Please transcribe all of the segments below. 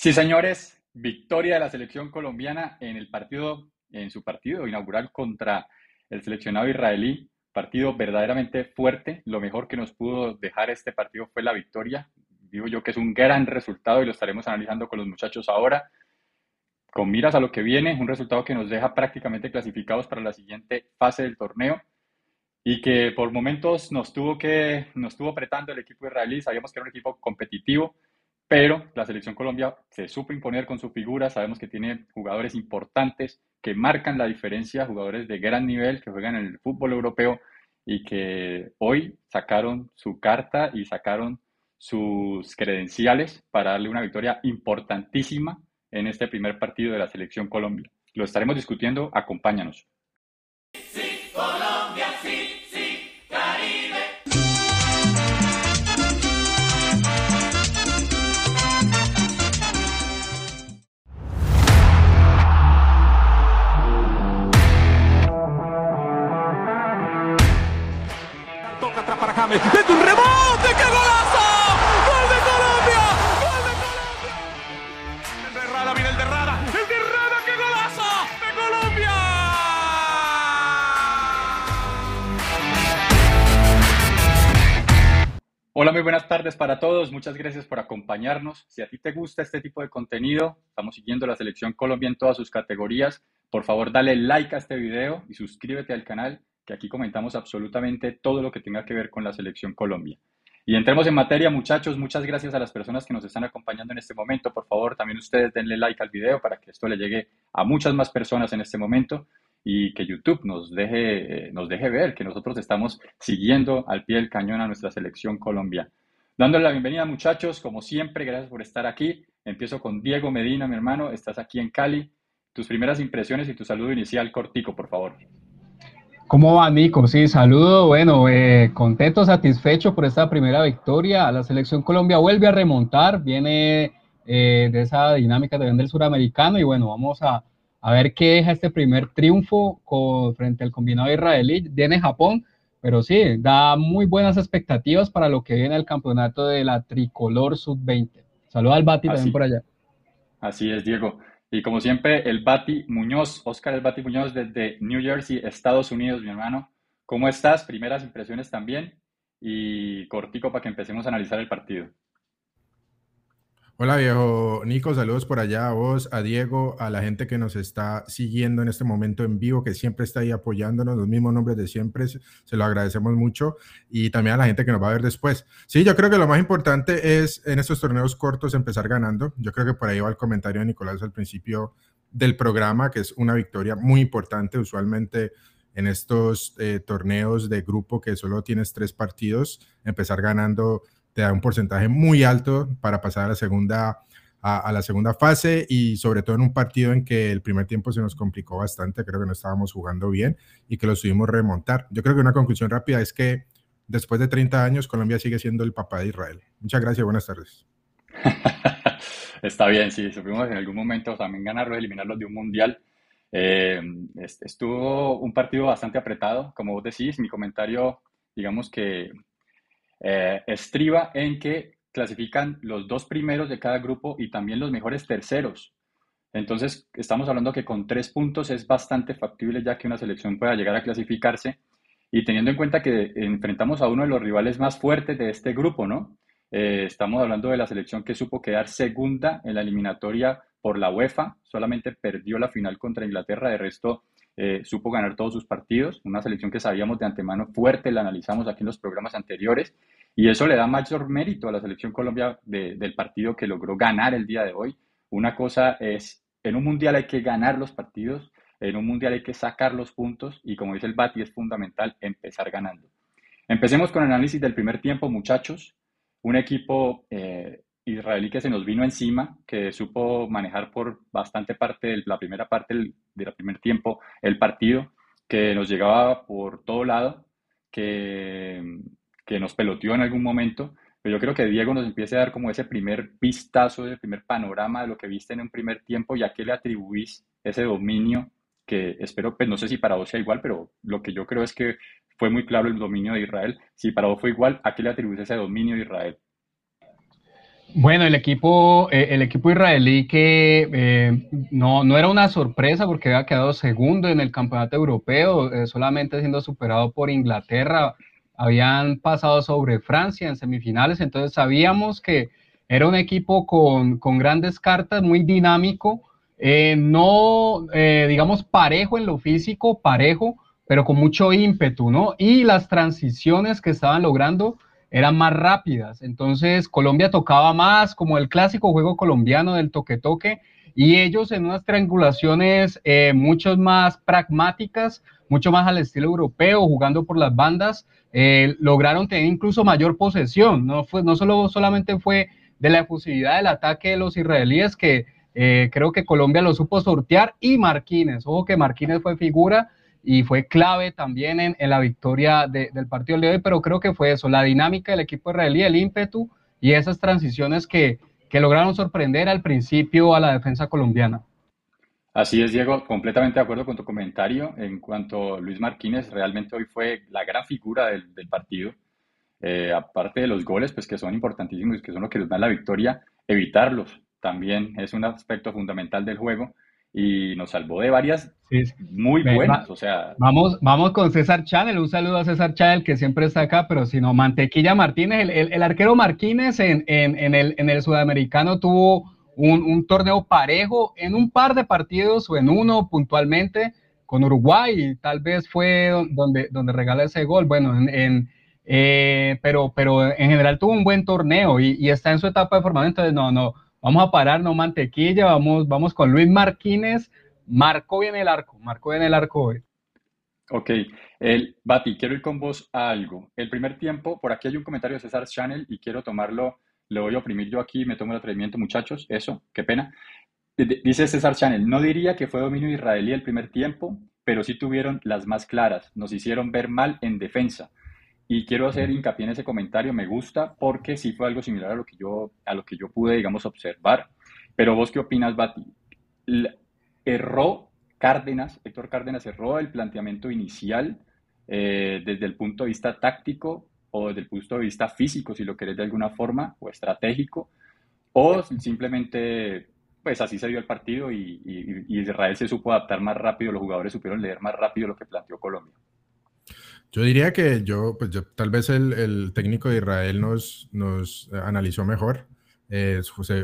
Sí, señores, victoria de la selección colombiana en el partido, en su partido inaugural contra el seleccionado israelí. Partido verdaderamente fuerte. Lo mejor que nos pudo dejar este partido fue la victoria. Digo yo que es un gran resultado y lo estaremos analizando con los muchachos ahora. Con miras a lo que viene, un resultado que nos deja prácticamente clasificados para la siguiente fase del torneo y que por momentos nos tuvo que nos estuvo apretando el equipo israelí. Sabíamos que era un equipo competitivo, pero la selección Colombia se supo imponer con su figura, sabemos que tiene jugadores importantes que marcan la diferencia, jugadores de gran nivel que juegan en el fútbol europeo y que hoy sacaron su carta y sacaron sus credenciales para darle una victoria importantísima en este primer partido de la selección Colombia. Lo estaremos discutiendo, acompáñanos. James. ¡Desde un rebote! ¡Qué golazo! ¡Gol de Colombia! ¡Gol de Colombia! El de Rada, viene el de Rada. ¡El de Rada! ¡Qué golazo! ¡De Colombia! Hola, muy buenas tardes para todos. Muchas gracias por acompañarnos. Si a ti te gusta este tipo de contenido, estamos siguiendo la selección Colombia en todas sus categorías. Por favor, dale like a este video y suscríbete al canal que aquí comentamos absolutamente todo lo que tenga que ver con la selección Colombia. Y entremos en materia, muchachos. Muchas gracias a las personas que nos están acompañando en este momento. Por favor, también ustedes denle like al video para que esto le llegue a muchas más personas en este momento y que YouTube nos deje, nos deje ver que nosotros estamos siguiendo al pie del cañón a nuestra selección Colombia. Dándole la bienvenida, muchachos. Como siempre, gracias por estar aquí. Empiezo con Diego Medina, mi hermano. Estás aquí en Cali. Tus primeras impresiones y tu saludo inicial cortico, por favor. ¿Cómo va, Nico? Sí, saludo. Bueno, eh, contento, satisfecho por esta primera victoria. La selección Colombia vuelve a remontar, viene eh, de esa dinámica también del suramericano y bueno, vamos a, a, ver qué deja este primer triunfo con, frente al combinado israelí. Viene Japón, pero sí, da muy buenas expectativas para lo que viene el campeonato de la tricolor sub-20. Saludos al Bati también por allá. Así es, Diego. Y como siempre, el Bati Muñoz, Oscar el Bati Muñoz desde New Jersey, Estados Unidos, mi hermano. ¿Cómo estás? Primeras impresiones también. Y cortico para que empecemos a analizar el partido. Hola viejo Nico, saludos por allá a vos, a Diego, a la gente que nos está siguiendo en este momento en vivo, que siempre está ahí apoyándonos, los mismos nombres de siempre, se lo agradecemos mucho y también a la gente que nos va a ver después. Sí, yo creo que lo más importante es en estos torneos cortos empezar ganando. Yo creo que por ahí va el comentario de Nicolás al principio del programa, que es una victoria muy importante, usualmente en estos eh, torneos de grupo que solo tienes tres partidos, empezar ganando te da un porcentaje muy alto para pasar a la segunda a, la segunda fase y sobre todo en un partido en que el primer tiempo se nos complicó bastante, creo que no estábamos jugando bien y que lo subimos remontar. Yo creo que una conclusión rápida es que después de 30 años Colombia sigue siendo el papá de Israel. Muchas gracias, buenas tardes. Está bien, sí, supimos en algún momento también ganarlos, eliminarlos de un mundial. Eh, estuvo un partido bastante apretado, como vos decís, mi comentario, digamos que eh, estriba en que clasifican los dos primeros de cada grupo y también los mejores terceros. Entonces, estamos hablando que con tres puntos es bastante factible ya que una selección pueda llegar a clasificarse y teniendo en cuenta que enfrentamos a uno de los rivales más fuertes de este grupo, ¿no? Eh, estamos hablando de la selección que supo quedar segunda en la eliminatoria por la UEFA, solamente perdió la final contra Inglaterra, de resto eh, supo ganar todos sus partidos, una selección que sabíamos de antemano fuerte, la analizamos aquí en los programas anteriores, y eso le da mayor mérito a la selección Colombia del partido que logró ganar el día de hoy. Una cosa es, en un mundial hay que ganar los partidos, en un mundial hay que sacar los puntos, y como dice el Bati, es fundamental empezar ganando. Empecemos con el análisis del primer tiempo, muchachos. Un equipo eh, israelí que se nos vino encima, que supo manejar por bastante parte de la primera parte del, primer tiempo el partido, que nos llegaba por todo lado, que, nos peloteó en algún momento, pero yo creo que Diego nos empieza a dar como ese primer vistazo, ese primer panorama de lo que viste en un primer tiempo y a qué le atribuís ese dominio que espero, pues no sé si para vos sea igual, pero lo que yo creo es que fue muy claro el dominio de Israel. Si para vos fue igual, ¿a qué le atribuís ese dominio de Israel? Bueno, el equipo, eh, el equipo israelí que eh, no, no, era una sorpresa porque había quedado segundo en el campeonato europeo, eh, solamente siendo superado por Inglaterra. Habían pasado sobre Francia en semifinales, entonces sabíamos que era un equipo con, con grandes cartas, muy dinámico, no, digamos, parejo en lo físico, parejo, pero con mucho ímpetu, ¿no? Y las transiciones que estaban logrando eran más rápidas. Entonces Colombia tocaba más como el clásico juego colombiano del toque-toque y ellos en unas triangulaciones eh, mucho más pragmáticas, mucho más al estilo europeo, jugando por las bandas, eh, lograron tener incluso mayor posesión. No, fue, no solo, solamente fue de la efusividad del ataque de los israelíes que eh, creo que Colombia lo supo sortear y Marquines, ojo que Marquines fue figura y fue clave también en, la victoria del partido de hoy, pero creo que fue eso, la dinámica del equipo israelí, el ímpetu y esas transiciones que, que lograron sorprender al principio a la defensa colombiana. Así es, Diego, completamente de acuerdo con tu comentario. En cuanto a Luis Martínez, realmente hoy fue la gran figura del, del partido. Eh, aparte de los goles, pues que son importantísimos que son los que nos dan la victoria, evitarlos también es un aspecto fundamental del juego y nos salvó de varias muy buenas. o sea, vamos, vamos con César Chanel. Un saludo a César Chanel, que siempre está acá, pero si no, Mantequilla Martínez, el, el, arquero Martínez en, en, en, el, en el sudamericano tuvo un, un, torneo parejo en un par de partidos o en uno puntualmente con Uruguay, y tal vez fue donde, donde regala ese gol. Bueno, en, eh, pero, pero en general tuvo un buen torneo y, y está en su etapa de formación, entonces no, no Vamos a parar, no mantequilla, vamos, vamos con Luis Marquínez. Marcó bien el arco, marcó bien el arco hoy. Ok, el, Bati, quiero ir con vos a algo. El primer tiempo, por aquí hay un comentario de César Channel y quiero tomarlo, lo voy a oprimir yo aquí, me tomo el atrevimiento, muchachos, eso, qué pena. Dice César Channel, no diría que fue dominio israelí el primer tiempo, pero sí tuvieron las más claras, nos hicieron ver mal en defensa. Y quiero hacer hincapié en ese comentario, me gusta porque sí fue algo similar a lo que yo, a lo que yo pude, digamos, observar. Pero vos qué opinas, Bati? Erró Cárdenas, Héctor Cárdenas erró el planteamiento inicial eh, desde el punto de vista táctico o desde el punto de vista físico, si lo querés de alguna forma, o estratégico, o simplemente, pues así se dio el partido y, y Israel se supo adaptar más rápido, los jugadores supieron leer más rápido lo que planteó Colombia. Yo diría que yo, pues yo, tal vez el, el, técnico de Israel nos, nos analizó mejor. Eh,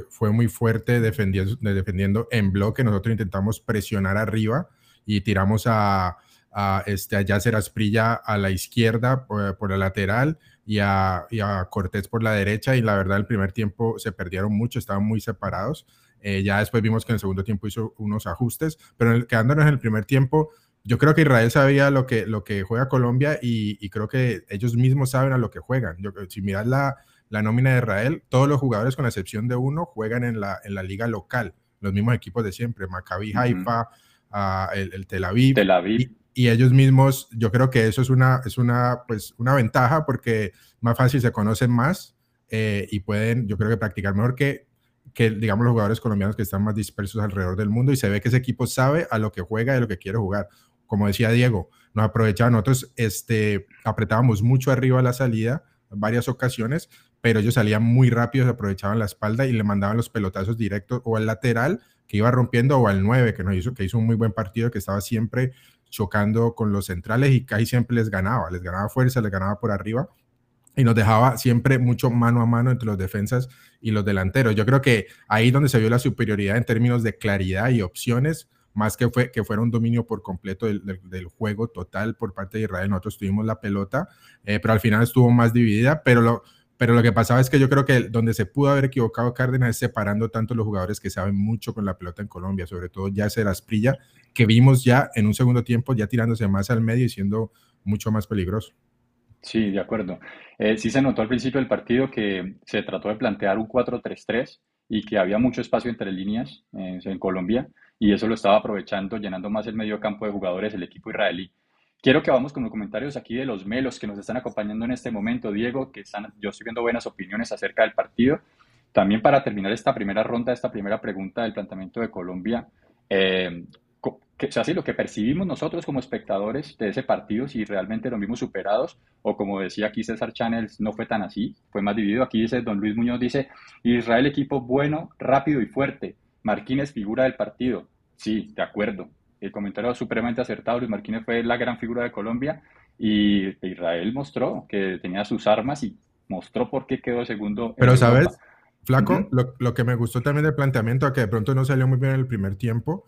fue muy fuerte defendiendo, defendiendo en bloque. Nosotros intentamos presionar arriba y tiramos a, a, este, a Yasser Asprilla a la izquierda por, por la lateral y a, y a, Cortés por la derecha. Y la verdad, el primer tiempo se perdieron mucho, estaban muy separados. Eh, ya después vimos que en el segundo tiempo hizo unos ajustes, pero el, quedándonos en el primer tiempo, yo creo que Israel sabía lo que, lo que juega Colombia y, creo que ellos mismos saben a lo que juegan. Yo, si miras la, la, nómina de Israel, todos los jugadores, con la excepción de uno, juegan en la, en la liga local, los mismos equipos de siempre, Maccabi Haifa, uh, el, el, Tel Aviv. Tel Aviv. Y, y, ellos mismos, yo creo que eso es una, es una, pues, una ventaja porque más fácil se conocen más eh, y pueden, yo creo que practicar mejor que, que, digamos, los jugadores colombianos que están más dispersos alrededor del mundo y se ve que ese equipo sabe a lo que juega y a lo que quiere jugar como decía Diego, nos aprovechaban, nosotros este, apretábamos mucho arriba la salida, en varias ocasiones, pero ellos salían muy rápido, se aprovechaban la espalda y le mandaban los pelotazos directos o al lateral que iba rompiendo o al 9 que nos hizo, que hizo un muy buen partido, que estaba siempre chocando con los centrales y casi siempre les ganaba, les ganaba fuerza, les ganaba por arriba y nos dejaba siempre mucho mano a mano entre los defensas y los delanteros. Yo creo que ahí donde se vio la superioridad en términos de claridad y opciones más que, fue, que fuera un dominio por completo del, del, juego total por parte de Israel. Nosotros tuvimos la pelota, eh, pero al final estuvo más dividida, pero lo, pero lo que pasaba es que yo creo que donde se pudo haber equivocado Cárdenas es separando tanto los jugadores que saben mucho con la pelota en Colombia, sobre todo ya Asprilla, que vimos ya en un segundo tiempo ya tirándose más al medio y siendo mucho más peligroso. Sí, de acuerdo. Eh, sí se notó al principio del partido que se trató de plantear un 4-3-3 y que había mucho espacio entre líneas eh, en Colombia y eso lo estaba aprovechando, llenando más el medio campo de jugadores el equipo israelí. Quiero que vamos con los comentarios aquí de los melos que nos están acompañando en este momento, Diego, que están, yo estoy viendo buenas opiniones acerca del partido. También para terminar esta primera ronda, esta primera pregunta del planteamiento de Colombia, eh, que, o sea, sí, lo que percibimos nosotros como espectadores de ese partido, si realmente lo vimos superados, o como decía aquí César Channels, no fue tan así, fue más dividido. Aquí dice Don Luis Muñoz, dice, Israel equipo bueno, rápido y fuerte. Marquínez figura del partido. Sí, de acuerdo. El comentario supremamente acertado, Luis Marquínez fue la gran figura de Colombia y Israel mostró que tenía sus armas y mostró por qué quedó segundo. Pero, ¿sabes? Flaco, lo, lo, que me gustó también del planteamiento, que de pronto no salió muy bien en el primer tiempo,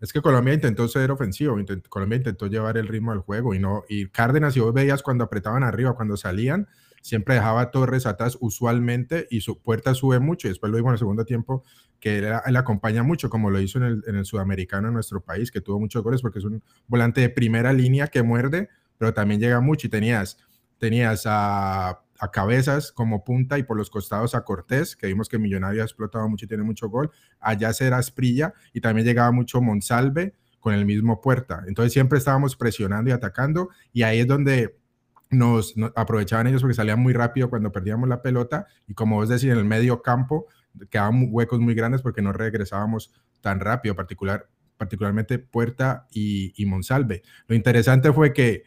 es que Colombia intentó ser ofensivo, Colombia intentó llevar el ritmo del juego y no, y Cárdenas, si vos veías cuando apretaban arriba, cuando salían, siempre dejaba Torres atrás usualmente y su puerta sube mucho y después lo vimos en el segundo tiempo que él, acompaña mucho como lo hizo en el, en el, sudamericano en nuestro país, que tuvo muchos goles porque es un volante de primera línea que muerde, pero también llega mucho y tenías, tenías a a cabezas como punta y por los costados a Cortés, que vimos que Millonario ha explotado mucho y tiene mucho gol, allá será Asprilla y también llegaba mucho Monsalve con el mismo puerta. Entonces siempre estábamos presionando y atacando y ahí es donde nos, aprovechaban ellos porque salían muy rápido cuando perdíamos la pelota y como vos decís, en el medio campo quedaban huecos muy grandes porque no regresábamos tan rápido, particular, particularmente Puerta y, y Monsalve. Lo interesante fue que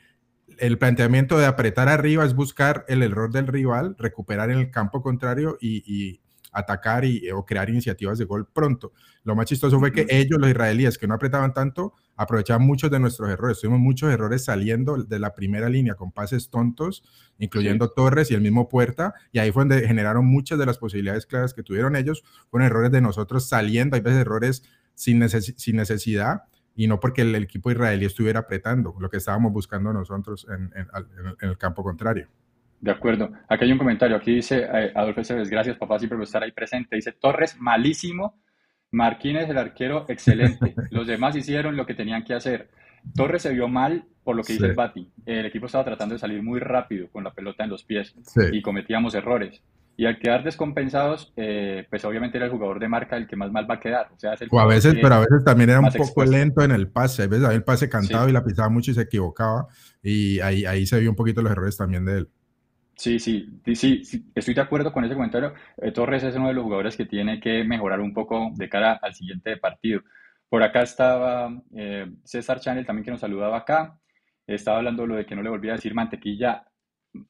el planteamiento de apretar arriba es buscar el error del rival, recuperar en el campo contrario y, atacar y, o crear iniciativas de gol pronto. Lo más chistoso fue que ellos, los israelíes, que no apretaban tanto, aprovechaban muchos de nuestros errores. Tuvimos muchos errores saliendo de la primera línea con pases tontos, incluyendo Torres y el mismo Puerta, y ahí fue donde generaron muchas de las posibilidades claras que tuvieron ellos. Fueron errores de nosotros saliendo, hay veces errores sin, sin necesidad y no porque el, equipo israelí estuviera apretando, lo que estábamos buscando nosotros en, el campo contrario. De acuerdo. Aquí hay un comentario. Aquí dice eh, Adolfo Cebes, gracias papá siempre por estar ahí presente. Dice Torres, malísimo. Marquínez, el arquero, excelente. Los demás hicieron lo que tenían que hacer. Torres se vio mal por lo que dice el Bati. El equipo estaba tratando de salir muy rápido con la pelota en los pies y cometíamos errores. Y al quedar descompensados, eh, pues obviamente era el jugador de marca el que más mal va a quedar. O, sea, a veces, pero a veces también era un poco lento en el pase. A veces había el pase cantado y la pisaba mucho y se equivocaba. Y ahí, ahí se vio un poquito los errores también de él. Sí, sí, sí, sí estoy de acuerdo con ese comentario. Eh, Torres es uno de los jugadores que tiene que mejorar un poco de cara al siguiente partido. Por acá estaba eh, César Chanel también que nos saludaba acá. Estaba hablando lo de que no le volvía a decir mantequilla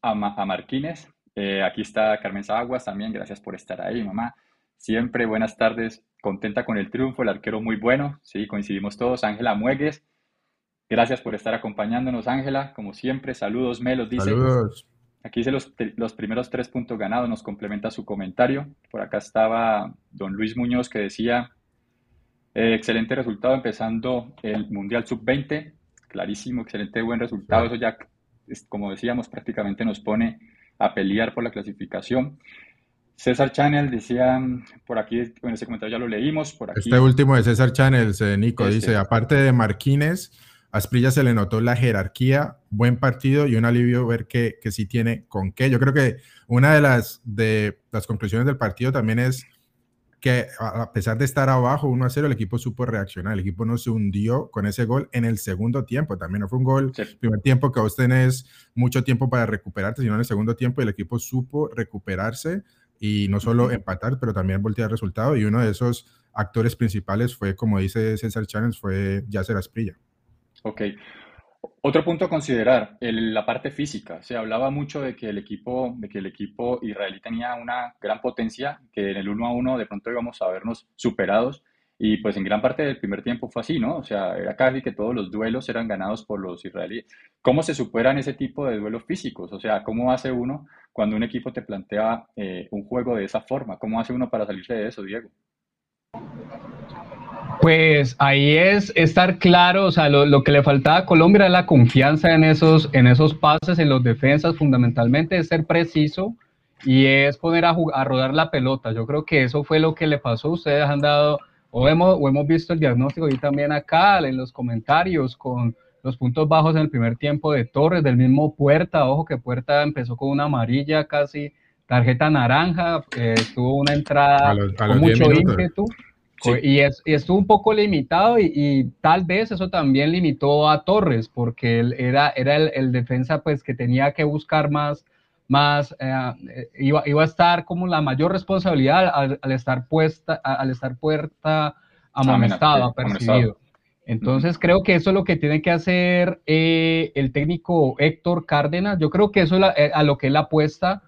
a, a Marquínez. Eh, aquí está Carmen Zaguas también, gracias por estar ahí, mamá. Siempre buenas tardes, contenta con el triunfo, el arquero muy bueno, sí, coincidimos todos. Ángela Muegues, gracias por estar acompañándonos, Ángela, como siempre. Saludos, Melos, dice. Saludos. Aquí dice los, los, primeros tres puntos ganados, nos complementa su comentario. Por acá estaba don Luis Muñoz que decía, eh, excelente resultado empezando el Mundial Sub-20, clarísimo, excelente buen resultado, eso ya, como decíamos, prácticamente nos pone a pelear por la clasificación. César Channel decía, por aquí, en ese comentario ya lo leímos, por aquí. Este último de César Channel, Nico, este. dice, aparte de Marquínez, a Asprilla se le notó la jerarquía, buen partido y un alivio ver que, que sí tiene con qué. Yo creo que una de las, de las conclusiones del partido también es que a pesar de estar abajo 1 a 0, el equipo supo reaccionar. El equipo no se hundió con ese gol en el segundo tiempo. También no fue un gol, primer tiempo que vos tenés mucho tiempo para recuperarte, sino en el segundo tiempo el equipo supo recuperarse y no solo empatar, pero también voltear el resultado. Y uno de esos actores principales fue, como dice César Chávez, fue Yasser Asprilla. Ok. Otro punto a considerar, la parte física. Se hablaba mucho de que el equipo, de que el equipo israelí tenía una gran potencia, que en el 1 a 1 de pronto íbamos a vernos superados. Y pues en gran parte del primer tiempo fue así, ¿no? O sea, era casi que todos los duelos eran ganados por los israelíes. ¿Cómo se superan ese tipo de duelos físicos? O sea, ¿cómo hace uno cuando un equipo te plantea eh, un juego de esa forma? ¿Cómo hace uno para salirse de eso, Diego? Pues ahí es estar claro, o sea, lo, que le faltaba a Colombia era la confianza en esos, en esos pases, en los defensas, fundamentalmente es ser preciso y es poner a, a rodar la pelota. Yo creo que eso fue lo que le pasó. Ustedes han dado, o hemos, o hemos visto el diagnóstico y también acá en los comentarios con los puntos bajos en el primer tiempo de Torres, del mismo Puerta, ojo que Puerta empezó con una amarilla casi tarjeta naranja, eh, tuvo una entrada con mucho ímpetu. Y, es, estuvo un poco limitado y, tal vez eso también limitó a Torres, porque él era, era el, defensa pues que tenía que buscar más, más eh, iba, iba, a estar como la mayor responsabilidad al, estar puesta, al estar puerta amonestado, apercibido. Entonces creo que eso es lo que tiene que hacer eh, el técnico Héctor Cárdenas. Yo creo que eso es eh, a lo que él apuesta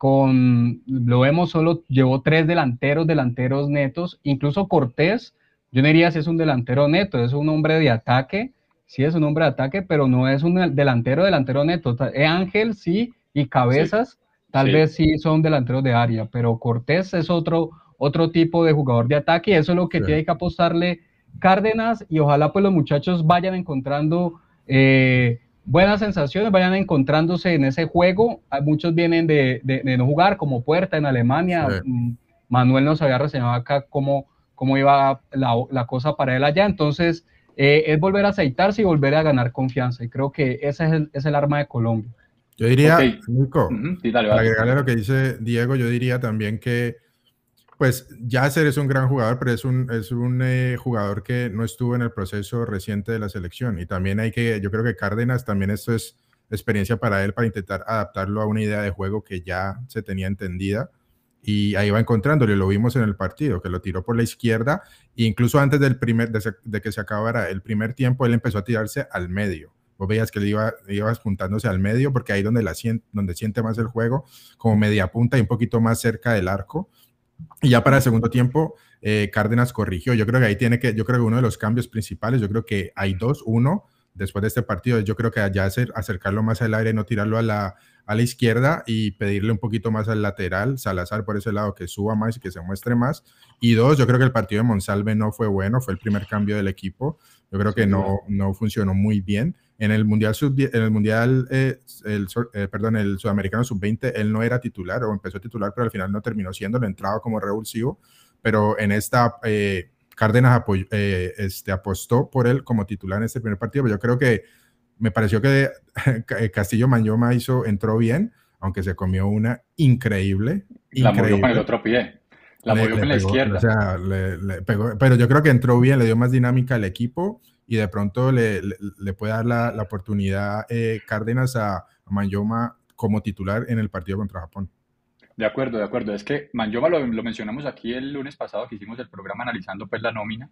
con, lo vemos, solo llevó tres delanteros, delanteros netos, incluso Cortés, yo no diría si es un delantero neto, es un hombre de ataque, sí es un hombre de ataque, pero no es un delantero, delantero neto. Ángel sí, y Cabezas tal vez sí son delanteros de área, pero Cortés es otro, otro tipo de jugador de ataque y eso es lo que tiene que apostarle Cárdenas y ojalá pues los muchachos vayan encontrando eh, buenas sensaciones, vayan encontrándose en ese juego. Muchos vienen de, no jugar, como Puerta en Alemania. Mm, Manuel nos había reseñado acá cómo, cómo iba la, cosa para él allá. Entonces, eh, es volver a aceitarse y volver a ganar confianza. Y creo que ese es el, es el arma de Colombia. Yo diría, Nico, para agregarle a lo que dice Diego, yo diría también que, pues, Yasser es un gran jugador, pero es un, es un eh, jugador que no estuvo en el proceso reciente de la selección. Y también hay que, yo creo que Cárdenas también esto es experiencia para él para intentar adaptarlo a una idea de juego que ya se tenía entendida. Y ahí va encontrándolo, lo vimos en el partido, que lo tiró por la izquierda, e incluso antes del primer, de que se acabara el primer tiempo, él empezó a tirarse al medio vos veías que él iba, iba apuntándose al medio, porque ahí donde, la donde siente más el juego, como media punta y un poquito más cerca del arco. Y ya para el segundo tiempo, eh, Cárdenas corrigió. Yo creo que ahí tiene que, yo creo que uno de los cambios principales, yo creo que hay dos. Uno, después de este partido, yo creo que hacer, acercarlo más al aire, no tirarlo a la, a la izquierda y pedirle un poquito más al lateral, Salazar por ese lado, que suba más y que se muestre más. Y dos, yo creo que el partido de Monsalve no fue bueno, fue el primer cambio del equipo. Yo creo que no, no funcionó muy bien. En el Mundial, en el mundial eh, el, eh, perdón, el Sudamericano Sub-20, él no era titular o empezó titular, pero al final no terminó siendo, le entraba como revulsivo. Pero en esta, eh, Cárdenas este, apostó por él como titular en este primer partido. Pero yo creo que me pareció que Castillo Mañoma hizo, entró bien, aunque se comió una increíble. La movió con el otro pie. La movió con la izquierda. O sea, le, pegó, pero yo creo que entró bien, le dio más dinámica al equipo y de pronto le, le, puede dar la, la oportunidad eh, Cárdenas a, a Manyoma como titular en el partido contra Japón. De acuerdo, de acuerdo. Es que Manyoma lo, lo, mencionamos aquí el lunes pasado que hicimos el programa analizando pues la nómina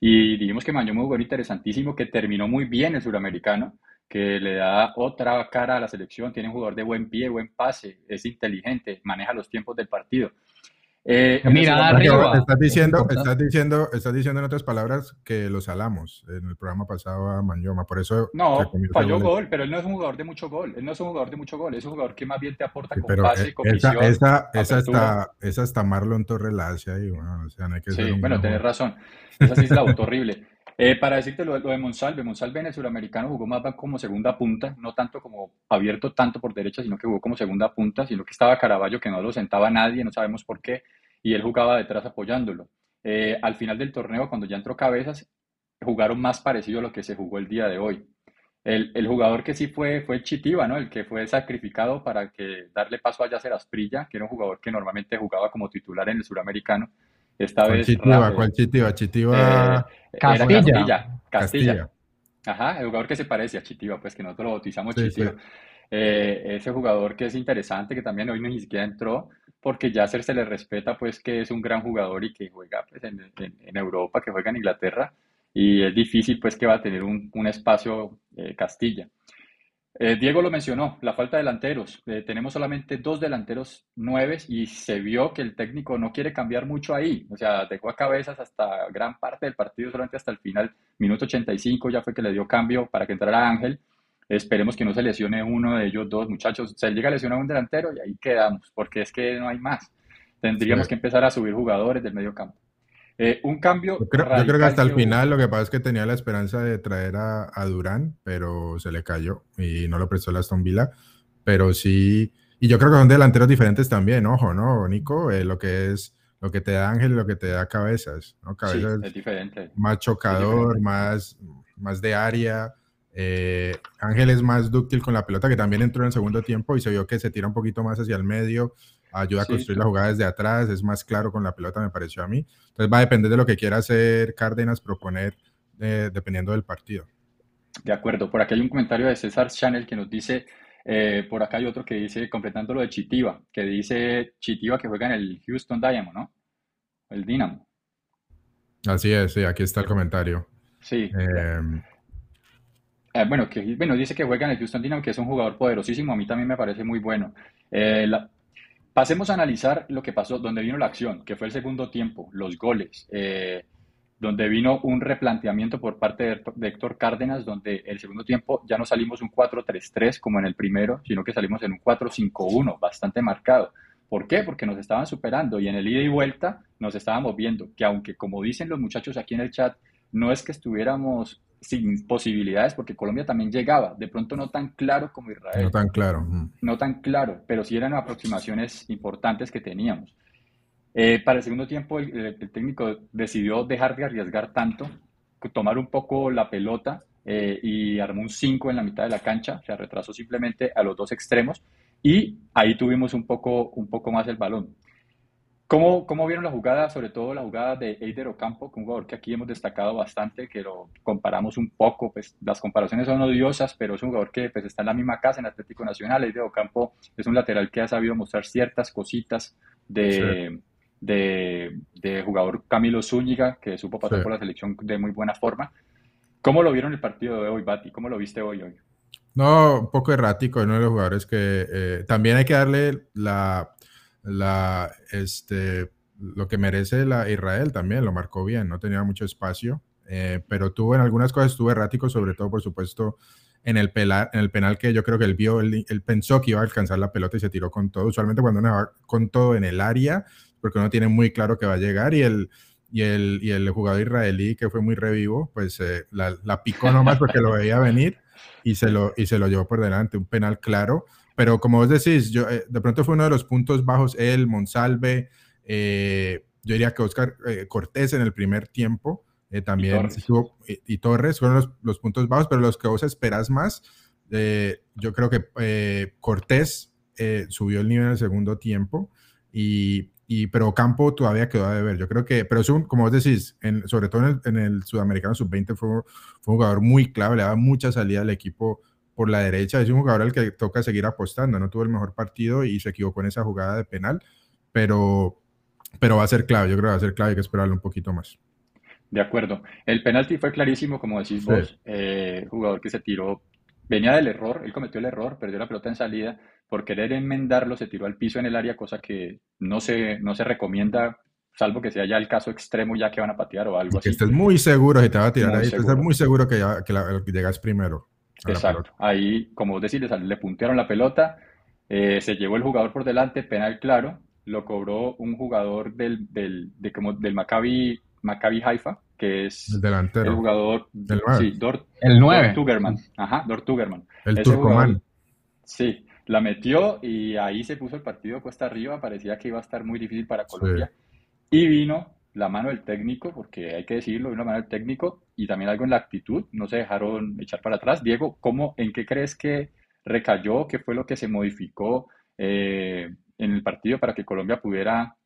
y dijimos que Manyoma jugó interesantísimo, que terminó muy bien el suramericano, que le da otra cara a la selección, tiene un jugador de buen pie, buen pase, es inteligente, maneja los tiempos del partido. Eh, Mira, arriba. Estás diciendo, estás, diciendo, estás diciendo en otras palabras que los salamos. En el programa pasado a Manyoma, por eso... No, falló gol, pero él no es un jugador de mucho gol, él no es un jugador de mucho gol, es un jugador que más bien te aporta con pase, con esa, esa, esa, está, esa está Marlon Torres la hace ahí, bueno, o sea, no hay que sí, bueno, tienes razón, esa sí es la horrible. Eh, para decirte lo, lo, de Monsalve, Monsalve en el suramericano jugó más como segunda punta, no tanto como abierto tanto por derecha, sino que jugó como segunda punta, sino que estaba Caraballo que no lo sentaba nadie, no sabemos por qué, y él jugaba detrás apoyándolo. Eh, al final del torneo, cuando ya entró Cabezas, jugaron más parecido a lo que se jugó el día de hoy. El, jugador que sí fue fue Chitiva, ¿no? El que fue sacrificado para que darle paso a Yacer Asprilla, que era un jugador que normalmente jugaba como titular en el suramericano esta vez. Chitiva, ¿Cuál Chitiva? Chitiva. Eh, Castilla. Castilla. Ajá, el jugador que se parece a Chitiva, pues que nosotros lo bautizamos Chitiva. Eh, ese jugador que es interesante, que también hoy ni siquiera entró, porque Yasser se le respeta, pues que es un gran jugador y que juega pues, en, en, Europa, que juega en Inglaterra, y es difícil, pues que va a tener un, un espacio eh, Castilla. Eh, Diego lo mencionó, la falta de delanteros. Eh, tenemos solamente dos delanteros nueves y se vio que el técnico no quiere cambiar mucho ahí. O sea, dejó a cabezas hasta gran parte del partido, solamente hasta el final, minuto 85 ya fue que le dio cambio para que entrara Ángel. Esperemos que no se lesione uno de ellos dos, muchachos. Se llega a lesionar un delantero y ahí quedamos, porque es que no hay más. Tendríamos que empezar a subir jugadores del medio campo. Eh, un cambio. Yo creo, que hasta el final lo que pasa es que tenía la esperanza de traer a, Durán, pero se le cayó y no lo prestó la Aston Villa. Pero sí, y yo creo que son delanteros diferentes también, ojo, ¿no, Nico? Eh, lo que es lo que te da Ángel y lo que te da Cabezas, ¿no? Cabezas es diferente. Más chocador, Más, más de área. Eh, Ángel es más dúctil con la pelota, que también entró en el segundo tiempo y se vio que se tira un poquito más hacia el medio ayuda a construir la jugada desde atrás, es más claro con la pelota, me pareció a mí. Entonces va a depender de lo que quiera hacer Cárdenas proponer eh, dependiendo del partido. De acuerdo, por aquí hay un comentario de César Chanel que nos dice, eh, por acá hay otro que dice, completando lo de Chitiva, que dice Chitiva que juega en el Houston Dynamo, ¿no? El Dynamo. Así es, sí, aquí está el comentario. Sí. Eh, eh, bueno, que, bueno, dice que juega en el Houston Dynamo, que es un jugador poderosísimo. A mí también me parece muy bueno. Eh, pasemos a analizar lo que pasó, donde vino la acción, que fue el segundo tiempo, los goles, donde vino un replanteamiento por parte de, Héctor Cárdenas, donde el segundo tiempo ya no salimos un 4-3-3 como en el primero, sino que salimos en un 4-5-1, bastante marcado. ¿Por qué? Porque nos estaban superando y en el ida y vuelta nos estábamos viendo que aunque como dicen los muchachos aquí en el chat, no es que estuviéramos sin posibilidades, porque Colombia también llegaba, de pronto no tan claro como Israel. No tan claro. No tan claro, pero sí eran aproximaciones importantes que teníamos. Eh, para el segundo tiempo, el, técnico decidió dejar de arriesgar tanto, tomar un poco la pelota eh, y armó un 5 en la mitad de la cancha, se retrasó simplemente a los dos extremos y ahí tuvimos un poco, un poco más el balón. ¿Cómo, ¿Cómo, vieron la jugada, sobre todo la jugada de Eider Ocampo, un jugador que aquí hemos destacado bastante, que lo comparamos un poco, pues las comparaciones son odiosas, pero es un jugador que pues, está en la misma casa en Atlético Nacional. Eider Ocampo es un lateral que ha sabido mostrar ciertas cositas de, de, de, jugador Camilo Zúñiga, que supo pasar por la selección de muy buena forma. ¿Cómo lo vieron el partido de hoy, Bati? ¿Cómo lo viste hoy? hoy? No, un poco errático, uno de los jugadores que eh, también hay que darle la, la, este, lo que merece la Israel también, lo marcó bien, no tenía mucho espacio, eh, pero tuvo en algunas cosas, estuvo errático, sobre todo, por supuesto, en el, en el penal que yo creo que él vio, él, pensó que iba a alcanzar la pelota y se tiró con todo. Usualmente cuando uno va con todo en el área, porque uno tiene muy claro que va a llegar y el, y el, y el jugador israelí que fue muy revivo, pues eh, la, la, picó nomás porque lo veía venir y se lo, y se lo llevó por delante, un penal claro. Pero como vos decís, yo, eh, de pronto fue uno de los puntos bajos, él, Monsalve, eh, yo diría que Oscar eh, Cortés en el primer tiempo, también y Torres, fueron los, los, puntos bajos, pero los que vos esperás más, yo creo que Cortés subió el nivel en el segundo tiempo y, y, pero Campo todavía quedó a deber. Yo creo que, pero es un, como vos decís, en, sobre todo en el, en el Sudamericano Sub-20 fue, fue, un jugador muy clave, le daba mucha salida al equipo por la derecha. Es un jugador al que toca seguir apostando. No tuvo el mejor partido y se equivocó en esa jugada de penal, pero, pero va a ser clave. Yo creo que va a ser clave, hay que esperarlo un poquito más. De acuerdo. El penalti fue clarísimo, como decís vos. Eh, jugador que se tiró, venía del error, él cometió el error, perdió la pelota en salida. Por querer enmendarlo, se tiró al piso en el área, cosa que no se, no se recomienda salvo que sea ya el caso extremo ya que van a patear o algo así. Que estés muy seguro si te va a tirar ahí, estés muy seguro que, ya, que, llegas primero. Exacto. Ahí, como decís, le puntearon la pelota, eh, se llevó el jugador por delante, penal claro, lo cobró un jugador del, del, de, como, del Maccabi, Maccabi Haifa, que es el delantero. El jugador. Del sí, Dort, el 9. Dort Tugerman. Ajá, Dort Tugerman. El Turcoman. Sí, la metió y ahí se puso el partido cuesta arriba. Parecía que iba a estar muy difícil para Colombia. Y vino la mano del técnico, porque hay que decirlo, la mano del técnico y también algo en la actitud, no se dejaron echar para atrás. Diego, ¿cómo, ¿en qué crees que recayó? ¿Qué fue lo que se modificó eh, en el partido para que Colombia pudiera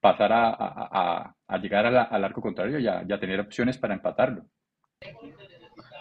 pasar a, llegar al arco contrario y a, tener opciones para empatarlo?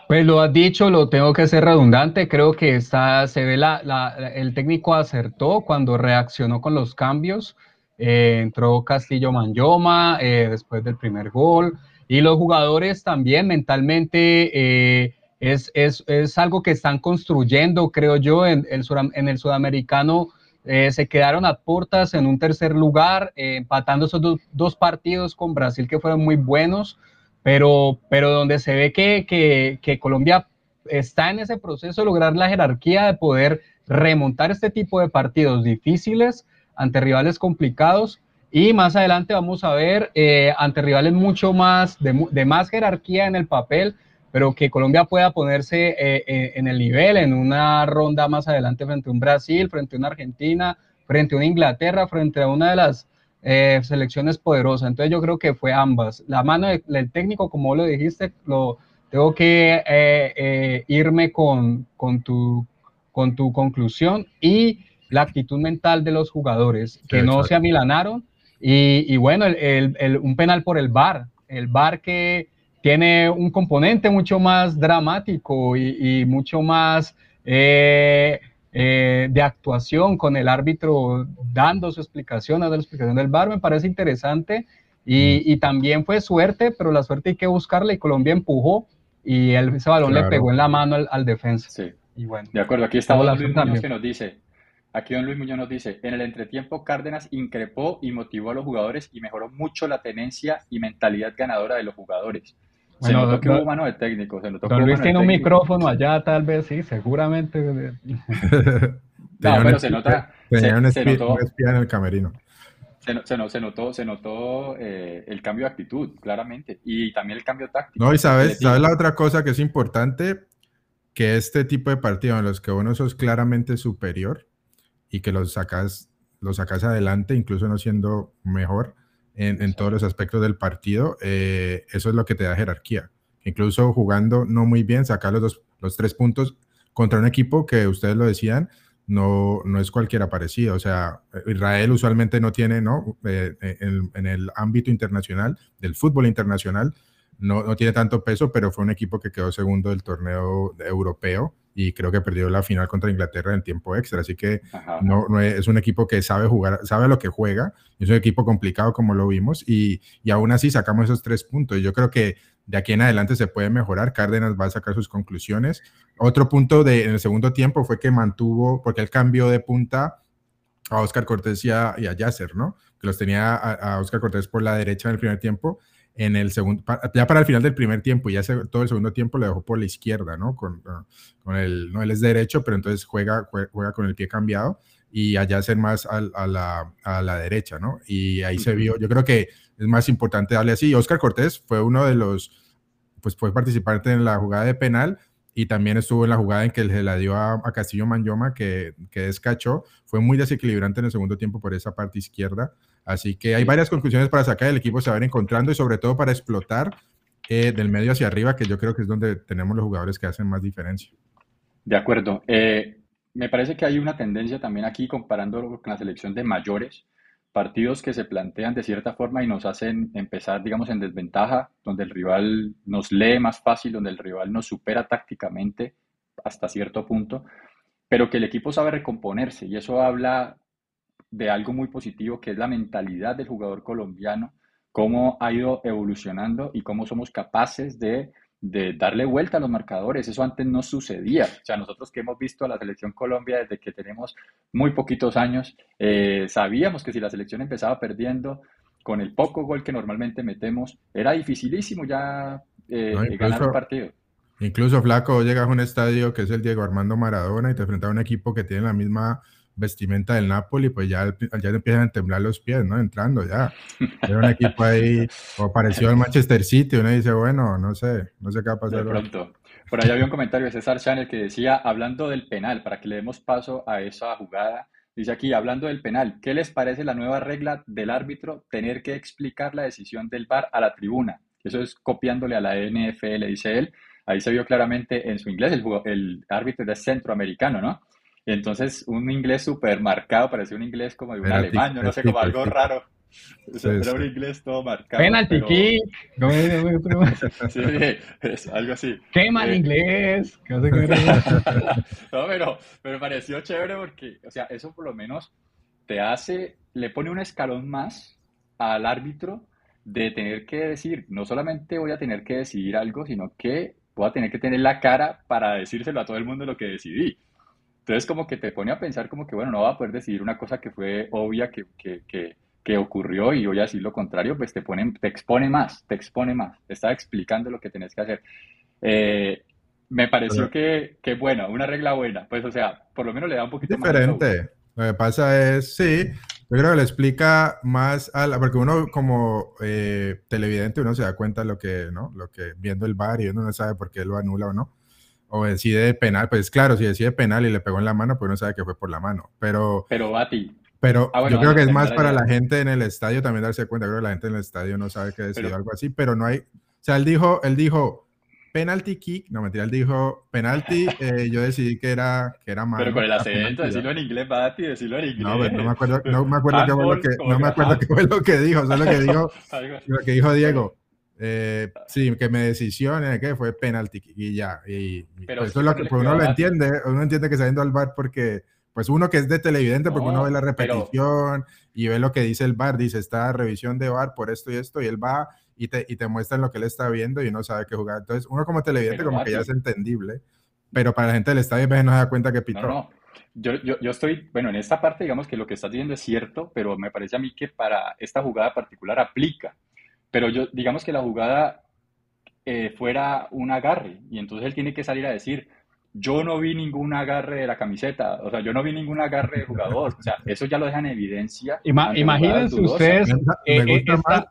Pues lo has dicho, lo tengo que ser redundante. Creo que está, se ve la, el técnico acertó cuando reaccionó con los cambios. Eh, entró Castillo Manyoma eh, después del primer gol. Y los jugadores también mentalmente eh, es, es, es, algo que están construyendo, creo yo, en el, en el sudamericano. se quedaron a puertas en un tercer lugar, empatando esos dos partidos con Brasil que fueron muy buenos, pero, pero donde se ve que, que, que Colombia está en ese proceso de lograr la jerarquía de poder remontar este tipo de partidos difíciles ante rivales complicados y más adelante vamos a ver eh, ante rivales mucho más, de, más jerarquía en el papel, pero que Colombia pueda ponerse eh, eh, en el nivel en una ronda más adelante frente a un Brasil, frente a una Argentina, frente a una Inglaterra, frente a una de las selecciones poderosas. Entonces yo creo que fue ambas. La mano del técnico, como lo dijiste, lo tengo que irme con, con, tu, con tu conclusión y la actitud mental de los jugadores, que no se amilanaron. Y, y bueno, el, el, un penal por el VAR, el VAR que tiene un componente mucho más dramático y, y mucho más eh, eh, de actuación con el árbitro dando su explicación, dando la explicación del VAR, me parece interesante. Y, mm. y, también fue suerte, pero la suerte hay que buscarla y Colombia empujó y él, ese balón le pegó en la mano al, al defensa. Sí. Y bueno, De acuerdo, aquí don la que nos dice, aquí don Luis Muñoz nos dice, en el entretiempo Cárdenas increpó y motivó a los jugadores y mejoró mucho la tenencia y mentalidad ganadora de los jugadores. Se Bueno, notó que hubo mano de técnico, se notó que Don Luis tiene un técnico. micrófono allá, tal vez, sí, seguramente. Un pero se nota- tenía se- un se espía, notó. un espía en el camerino. Se, no- se no- se notó, se notó eh, el cambio de actitud, claramente, y también el cambio táctico. No, y sabes, sabes la otra cosa que es importante, que este tipo de partidos en los que uno sos claramente superior y que los sacas, los sacas adelante, incluso no siendo mejor en, en todos los aspectos del partido, eh, eso es lo que te da jerarquía. Incluso jugando no muy bien, sacar los, dos, los tres puntos contra un equipo que ustedes lo decían, no, no es cualquiera parecido. O sea, Israel usualmente no tiene, ¿no? Eh, en, en el ámbito internacional, del fútbol internacional, no, no tiene tanto peso, pero fue un equipo que quedó segundo del torneo europeo y creo que perdió la final contra Inglaterra en tiempo extra. Así que Ajá. no, no es, es un equipo que sabe jugar, sabe lo que juega. Es un equipo complicado como lo vimos y, y aún así sacamos esos tres puntos. Yo creo que de aquí en adelante se puede mejorar. Cárdenas va a sacar sus conclusiones. Otro punto de, en el segundo tiempo fue que mantuvo, porque él cambió de punta a Oscar Cortés y a, y a Yasser, ¿no? Que los tenía a, a Oscar Cortés por la derecha en el primer tiempo en el segundo, ya para el final del primer tiempo, ya se, todo el segundo tiempo lo dejó por la izquierda, ¿no? Con, con el, no, él es derecho, pero entonces juega, juega con el pie cambiado y allá hacer más a, a, la, a, la, derecha, ¿no? Y ahí se vio, yo creo que es más importante darle así. Oscar Cortés fue uno de los, pues fue participante en la jugada de penal y también estuvo en la jugada en que se la dio a, a Castillo Manyoma, que, que descachó. Fue muy desequilibrante en el segundo tiempo por esa parte izquierda. Así que hay varias conclusiones para sacar, el equipo se va a ir encontrando y sobre todo para explotar eh, del medio hacia arriba, que yo creo que es donde tenemos los jugadores que hacen más diferencia. De acuerdo. Eh, me parece que hay una tendencia también aquí, comparando con la selección de mayores, partidos que se plantean de cierta forma y nos hacen empezar, digamos, en desventaja, donde el rival nos lee más fácil, donde el rival nos supera tácticamente hasta cierto punto, pero que el equipo sabe recomponerse y eso habla de algo muy positivo que es la mentalidad del jugador colombiano, cómo ha ido evolucionando y cómo somos capaces de, de, darle vuelta a los marcadores. Eso antes no sucedía. O sea, nosotros que hemos visto a la selección Colombia desde que tenemos muy poquitos años, eh, sabíamos que si la selección empezaba perdiendo, con el poco gol que normalmente metemos, era dificilísimo ya eh, no, incluso, ganar un partido. Incluso, Flaco, llegas a un estadio que es el Diego Armando Maradona y te enfrentas a un equipo que tiene la misma vestimenta del Napoli, pues ya, ya empiezan a temblar los pies, ¿no? Entrando ya. Era un equipo ahí, o parecido al Manchester City, uno dice, bueno, no sé, no sé qué va a pasar. De pronto. Por allá había un comentario de César Chanel que decía, hablando del penal, para que le demos paso a esa jugada, dice aquí, hablando del penal, ¿qué les parece la nueva regla del árbitro tener que explicar la decisión del VAR a la tribuna? Eso es copiándole a la NFL, dice él. Ahí se vio claramente en su inglés, el, el árbitro es centroamericano, ¿no? Y entonces un inglés súper marcado, parecía un inglés como de un alemán, tic, no sé, como algo raro. O sea, Sí, era sí. un inglés todo marcado. Penalty pero- kick. No, no, no, no. Sí, es algo así. Qué mal Eh, inglés. ¿Qué hace que no? No, pero, pero pareció chévere porque, o sea, eso por lo menos te hace, le pone un escalón más al árbitro de tener que decir, no solamente voy a tener que decidir algo, sino que voy a tener que tener la cara para decírselo a todo el mundo lo que decidí. Entonces como que te pone a pensar como que, bueno, no va a poder decidir una cosa que fue obvia, que, que, que, que ocurrió y voy a decir lo contrario, pues te, pone, te expone más, te expone más, te está explicando lo que tenés que hacer. Eh, me pareció Pero- que, que buena, una regla buena, pues o sea, por lo menos le da un poquito más de show. diferente. Lo que pasa es, sí, yo creo que le explica más a la, porque uno como eh, televidente uno se da cuenta de lo que, ¿no? Lo que viendo el bar y uno no sabe por qué lo anula o no. O decide penal, pues claro, si decide penal y le pegó en la mano, pues uno sabe que fue por la mano. Pero, Pero Bati, pero Ah, bueno, yo creo que es más para la gente en el estadio también darse cuenta. Creo que la gente en el estadio no sabe que decidió Pero- algo así, pero no hay. O sea, él dijo, él dijo penalty kick, no mentira, él dijo penalty. eh, yo decidí que era, que era mano. pero con el acento, decirlo en inglés, Bati, decirlo en inglés. no, pero no me acuerdo, no me acuerdo qué fue lo que, no me que acuerdo qué fue lo que dijo, solo que dijo, Algo así. lo que dijo Diego. Eh, sí, que me decisione que fue penalti y ya. Y, Pero pues eso es lo que pues uno lo entiende, uno entiende que está yendo al bar porque, pues uno que es de televidente, porque No, uno ve la pero- repetición y ve lo que dice el bar, dice, está revisión de bar por esto y esto, y él va y te, y te muestran lo que él está viendo y uno sabe que jugar. Entonces, uno como televidente Pero, como que ya es entendible, pero para la gente del estadio a veces no se da cuenta que pitó. No, no. Yo, yo, yo estoy, bueno, en esta parte, digamos que lo que estás diciendo es cierto, pero me parece a mí que para esta jugada particular aplica. Pero yo, digamos que la jugada eh, fuera un agarre, y entonces él tiene que salir a decir, yo no vi ningún agarre de la camiseta, o sea, yo no vi ningún agarre de jugador, o sea, eso ya lo dejan en evidencia. Ima- imagínense ustedes, Me gusta- me eh, eh, gusta esta- más-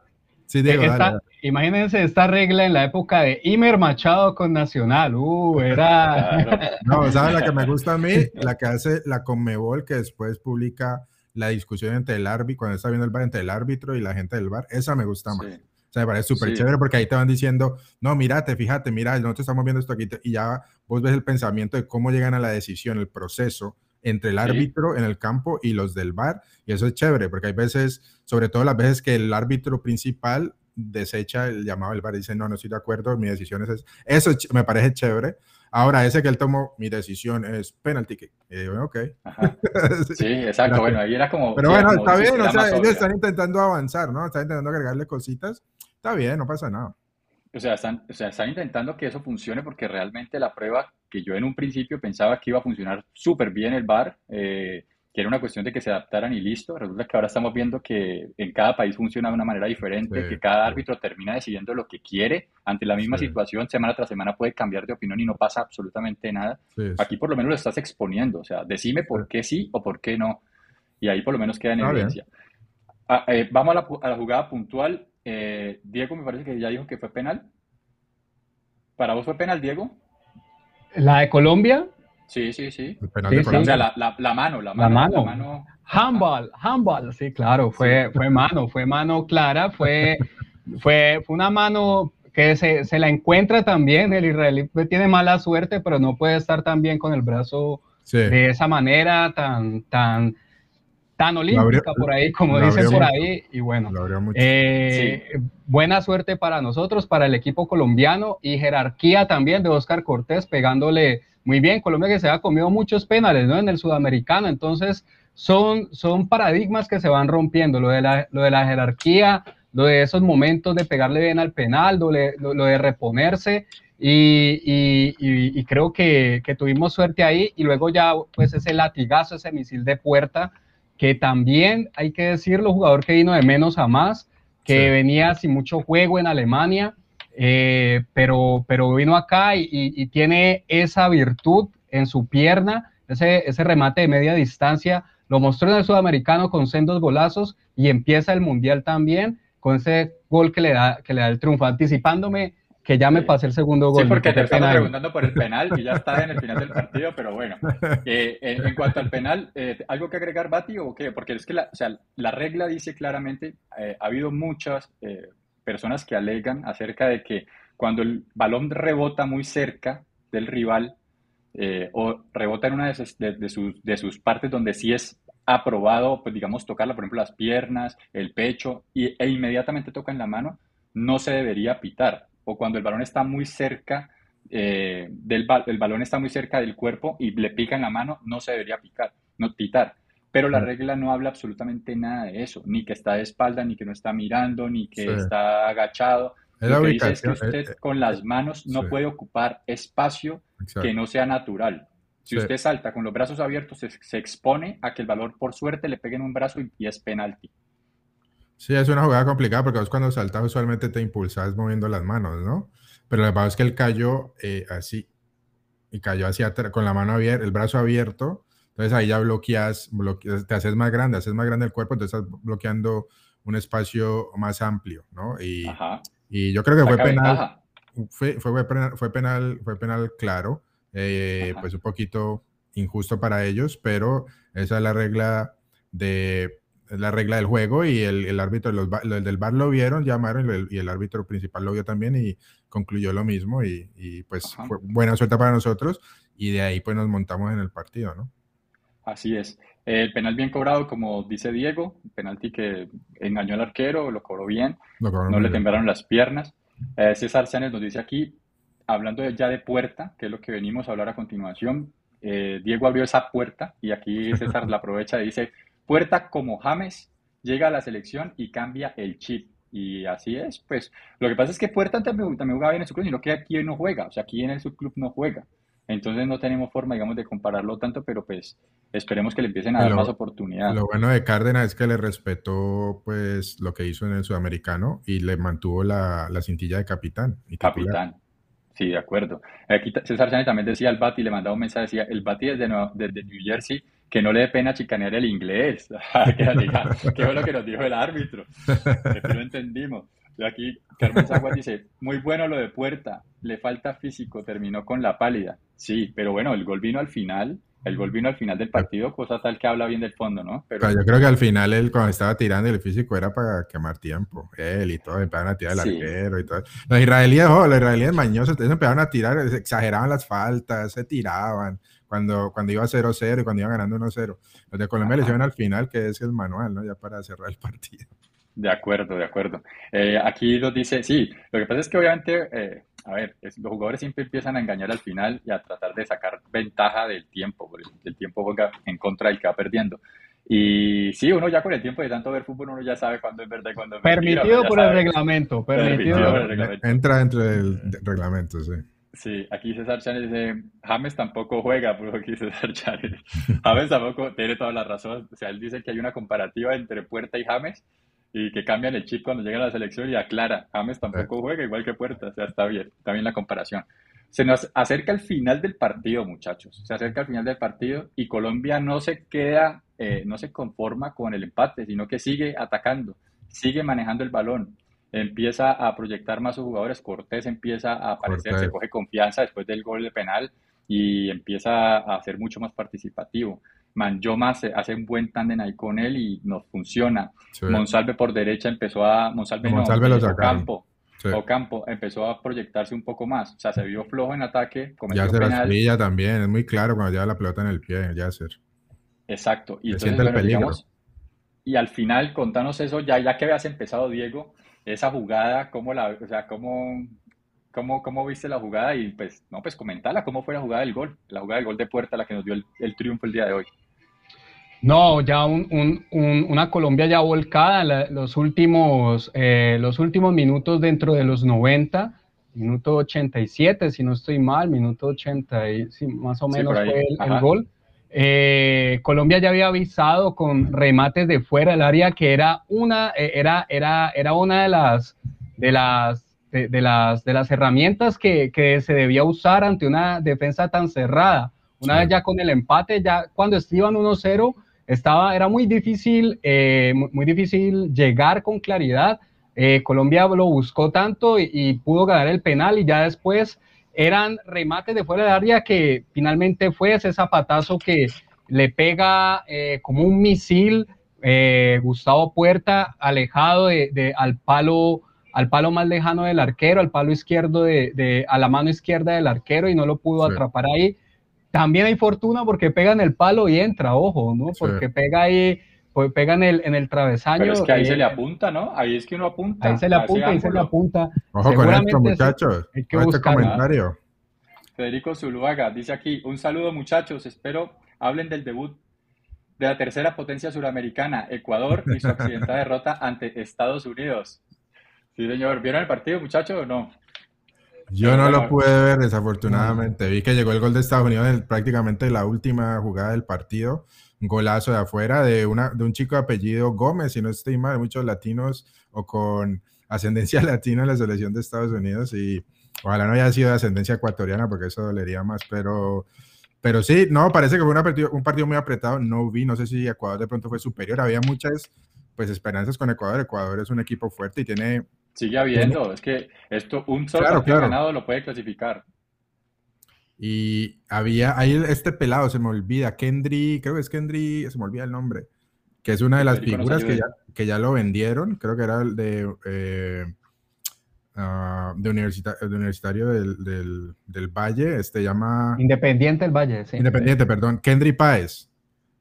Sí, Diego, esta- dale, dale. imagínense esta regla en la época de Imer Machado con Nacional. Uh, era. Claro. No, ¿sabes la que me gusta a mí? La que hace la Conmebol, que después publica la discusión entre el árbitro, cuando está viendo el bar entre el árbitro y la gente del bar. Esa me gusta más. Sí. O sea, me parece súper Sí. chévere porque ahí te van diciendo, no, mírate, fíjate, mira, nosotros estamos viendo esto aquí y ya vos ves el pensamiento de cómo llegan a la decisión, el proceso entre el Sí. árbitro en el campo y los del bar. Y eso es chévere porque hay veces, sobre todo las veces que el árbitro principal desecha el llamado del bar y dice, no, no estoy de acuerdo, mi decisión es... es-". Eso me parece chévere. Ahora, ese que él tomó, mi decisión es penalty kick. Y digo, ok. Ajá. Sí, exacto. Bueno, ahí era como. Pero sí, bueno, como está bien, o sea, ellos obvia. están intentando avanzar, ¿no? Están intentando agregarle cositas. Está bien, no pasa nada. O sea, están, o sea, están intentando que eso funcione porque realmente la prueba que yo en un principio pensaba que iba a funcionar súper bien el VAR, eh, que era una cuestión de que se adaptaran y listo, resulta que ahora estamos viendo que en cada país funciona de una manera diferente, Sí, que cada sí. árbitro termina decidiendo lo que quiere ante la misma Sí. situación, semana tras semana puede cambiar de opinión y no pasa absolutamente nada. Aquí por lo menos lo estás exponiendo, o sea, decime por qué sí o por qué no, y ahí por lo menos queda en evidencia. Ah, eh, vamos a la, a la jugada puntual. Eh, Diego me parece que ya dijo que fue penal. ¿Para vos fue penal, Diego? La de Colombia, Sí, sí, sí. El penal Sí, de sí. O sea, la, la- la mano, la La mano, mano. handball, handball, sí, claro, fue, fue mano, fue mano clara, fue, fue, fue una mano que se, se la encuentra también, el israelí tiene mala suerte, pero no puede estar tan bien con el brazo Sí. de esa manera tan, tan, tan olímpica abrió- por ahí, como abrió por ahí, y bueno. Eh, Buena suerte para nosotros, para el equipo colombiano y jerarquía también de Oscar Cortés pegándole muy bien. Colombia que se ha comido muchos penales ¿no? en el sudamericano, entonces son, son paradigmas que se van rompiendo, lo de, la, lo de la jerarquía, lo de esos momentos de pegarle bien al penal, lo de, lo, lo de reponerse y, y, y, y creo que, que, tuvimos suerte ahí y luego ya pues ese latigazo, ese misil de puerta que también hay que decirlo, jugador que vino de menos a más, que sí. venía sin mucho juego en Alemania, eh, pero, pero vino acá y, y, y, tiene esa virtud en su pierna, ese, ese remate de media distancia, lo mostró en el sudamericano con sendos golazos y empieza el mundial también con ese gol que le da, que le da el triunfo, anticipándome que ya me pasé el segundo gol. Sí, porque te estaba preguntando por el penal y ya está en el final del partido, pero bueno. Eh, en, en, cuanto al penal, eh, ¿algo que agregar, Bati, o qué? Porque es que la, o sea, la regla dice claramente, eh, ha habido muchas personas que alegan acerca de que cuando el balón rebota muy cerca del rival o rebota en una de sus, de, de, sus, de sus partes donde sí es aprobado, pues digamos, tocarla, por ejemplo, las piernas, el pecho, y, e inmediatamente toca en la mano, no se debería pitar o cuando el balón está muy cerca eh, del el balón está muy cerca del cuerpo y le pica en la mano, no se debería picar, no pitar. Pero la regla no habla absolutamente nada de eso, ni que está de espalda, ni que no está mirando, ni que sí. está agachado. Es Lo que dice es que usted eh, eh, con las manos no sí. puede ocupar espacio Exacto. que no sea natural. Si Sí. usted salta con los brazos abiertos, se, se expone a que el balón por suerte le pegue en un brazo y, y es penalti. Sí, es una jugada complicada porque vos cuando saltas usualmente te impulsas moviendo las manos, ¿no? Pero lo que pasa es que él cayó eh, así y cayó hacia atrás con la mano abierta, el brazo abierto. Entonces ahí ya bloqueas, bloqueas, te haces más grande, haces más grande el cuerpo, entonces estás bloqueando un espacio más amplio, ¿no? Y, y yo creo que fue penal, fue, fue, penal, fue penal, fue penal claro, eh, pues un poquito injusto para ellos, pero esa es la regla de la regla del juego y el, el árbitro los, del bar lo vieron, llamaron y el, y el árbitro principal lo vio también y concluyó lo mismo y, y, pues fue buena suerte para nosotros y de ahí pues nos montamos en el partido, ¿no? Así es. El penal bien cobrado, como dice Diego, penalti que engañó al arquero, lo cobró bien, Lo no le temblaron las piernas. Eh, César Sánchez nos dice aquí, hablando ya de puerta, que es lo que venimos a hablar a continuación, eh, Diego abrió esa puerta y aquí César la aprovecha y dice, puerta como James llega a la selección y cambia el chip. Y así es, pues lo que pasa es que Puerta también, también juega bien en su club, sino que aquí no juega, o sea, aquí en el subclub no juega. Entonces no tenemos forma, digamos, de compararlo tanto, pero pues esperemos que le empiecen a dar Lo, más oportunidad. lo bueno de Cárdenas es que le respetó pues lo que hizo en el sudamericano y le mantuvo la, la cintilla de capitán y. Capitán. Sí, de acuerdo. Aquí César Sánchez también decía al Bati, le mandaba un mensaje, decía, el Bati desde, desde New Jersey, que no le dé pena chicanear el inglés. Que nos diga, ¿Qué fue lo que nos dijo el árbitro? Que no entendimos. Y aquí Carmen Zaguas dice, muy bueno lo de Puerta, le falta físico, terminó con la pálida. Sí, pero bueno, el gol vino al final, el gol vino al final del partido, cosa tal que habla bien del fondo, ¿no? Pero yo creo que al final él cuando estaba tirando el físico era para quemar tiempo. Él y todo, empezaron a tirar el sí, arquero y todo. Los israelíes, oh, los israelíes mañosos, empezaron a tirar, exageraban las faltas, se tiraban cuando, cuando iba 0-0 y cuando iban ganando 1-0. Los de Colombia le hicieron al final, que es el manual, ¿no? Ya para cerrar el partido. De acuerdo, de acuerdo. Eh, aquí nos dice, sí, lo que pasa es que obviamente, eh, a ver, es- los jugadores siempre empiezan a engañar al final y a tratar de sacar ventaja del tiempo, porque el tiempo juega en contra del que va perdiendo. Y sí, uno ya con el tiempo de tanto ver fútbol, uno ya sabe cuándo es verdad y cuándo es mentira, Permitido por el reglamento, permitido. permitido por el No, reglamento. entra dentro del de- reglamento, sí. Sí, aquí César Chávez dice, James tampoco juega, por aquí César Chávez. James tampoco tiene toda la razón. O sea, él dice que hay una comparativa entre Puerta y James y que cambian el chip cuando llega a la selección y aclara, James tampoco juega igual que Puerta. O sea, está bien, está bien la comparación. Se nos acerca el final del partido, muchachos. Se acerca el final del partido y Colombia no se queda, eh, no se conforma con el empate, sino que sigue atacando, sigue manejando el balón empieza a proyectar más sus jugadores, Cortés empieza a aparecer, se coge confianza después del gol de penal y empieza a ser mucho más participativo. Manjoma se hace un buen tándem ahí con él y nos funciona. Sí, Monsalve por derecha empezó a, Monsalve A no, Monsalve lo. Ocampo, sí. Ocampo empezó a proyectarse un poco más, o sea, se vio flojo en ataque, cometió las penal, también, es muy claro cuando lleva la pelota en el pie, Yasser. exacto. Y entonces, bueno, digamos, y al final, contanos eso, ya, ya que habías empezado, Diego, esa jugada, ¿cómo la, o sea, cómo, cómo, cómo viste la jugada? Y pues, no, pues comentala, ¿cómo fue la jugada del gol? La jugada del gol de puerta, la que nos dio el, el triunfo el día de hoy. No, ya un- un- un- una Colombia ya volcada, la- los, últimos, eh, los últimos minutos dentro de los 90, minuto 87, si no estoy mal, minuto 80, y, sí, más o menos fue el, el gol. Eh, Colombia ya había avisado con remates de fuera del área que era una, eh, era, era, era una de las, de las, de, de las, de las herramientas que, que se debía usar ante una defensa tan cerrada. Una Sí. vez ya con el empate, ya cuando estaban 1-0, estaba, era muy difícil, eh, mu- muy difícil llegar con claridad. Eh, Colombia lo buscó tanto y, y pudo ganar el penal y ya después eran remates de fuera del área que finalmente fue ese zapatazo que le pega eh, como un misil eh, Gustavo Puerta alejado de, de- al palo al palo más lejano del arquero, al palo izquierdo de, de- a la mano izquierda del arquero y no lo pudo Sí. atrapar ahí. También hay fortuna porque pega en el palo y entra, ojo, ¿no? Sí. Porque pega ahí, pega en el, en el travesaño. Pero es que ahí eh, se le apunta, ¿no? Ahí es que uno apunta. Ahí se le apunta, ahí se le apunta. Ojo con esto, muchachos. hay que con este comentario. Federico Zuluaga dice aquí, un saludo muchachos, espero hablen del debut de la tercera potencia suramericana, Ecuador, y su accidentada derrota ante Estados Unidos. Sí, señor. ¿Vieron el partido, muchachos, o no? Yo no lo pude ver, desafortunadamente. Vi que llegó el gol de Estados Unidos en prácticamente la última jugada del partido. Golazo de afuera de, una, de un chico de apellido Gómez, si no estoy mal, muchos latinos o con ascendencia latina en la selección de Estados Unidos. Y ojalá no haya sido de ascendencia ecuatoriana, porque eso dolería más. Pero, pero sí, no, parece que fue una partido- un partido muy apretado. No vi, no sé si Ecuador de pronto fue superior. Había muchas pues esperanzas con Ecuador. Ecuador es un equipo fuerte y tiene Sigue habiendo, es que esto, un solo Claro, partido claro. ganado lo puede clasificar. Y había ahí este pelado, se me olvida, Kendry, creo que es Kendry, se me olvida el nombre, que es una de las figuras que ya, que ya lo vendieron, creo que era el de, eh, ah, de, universita- de Universitario del, del, del Valle, este llama Independiente del Valle, sí. Independiente, perdón, Kendry Páez,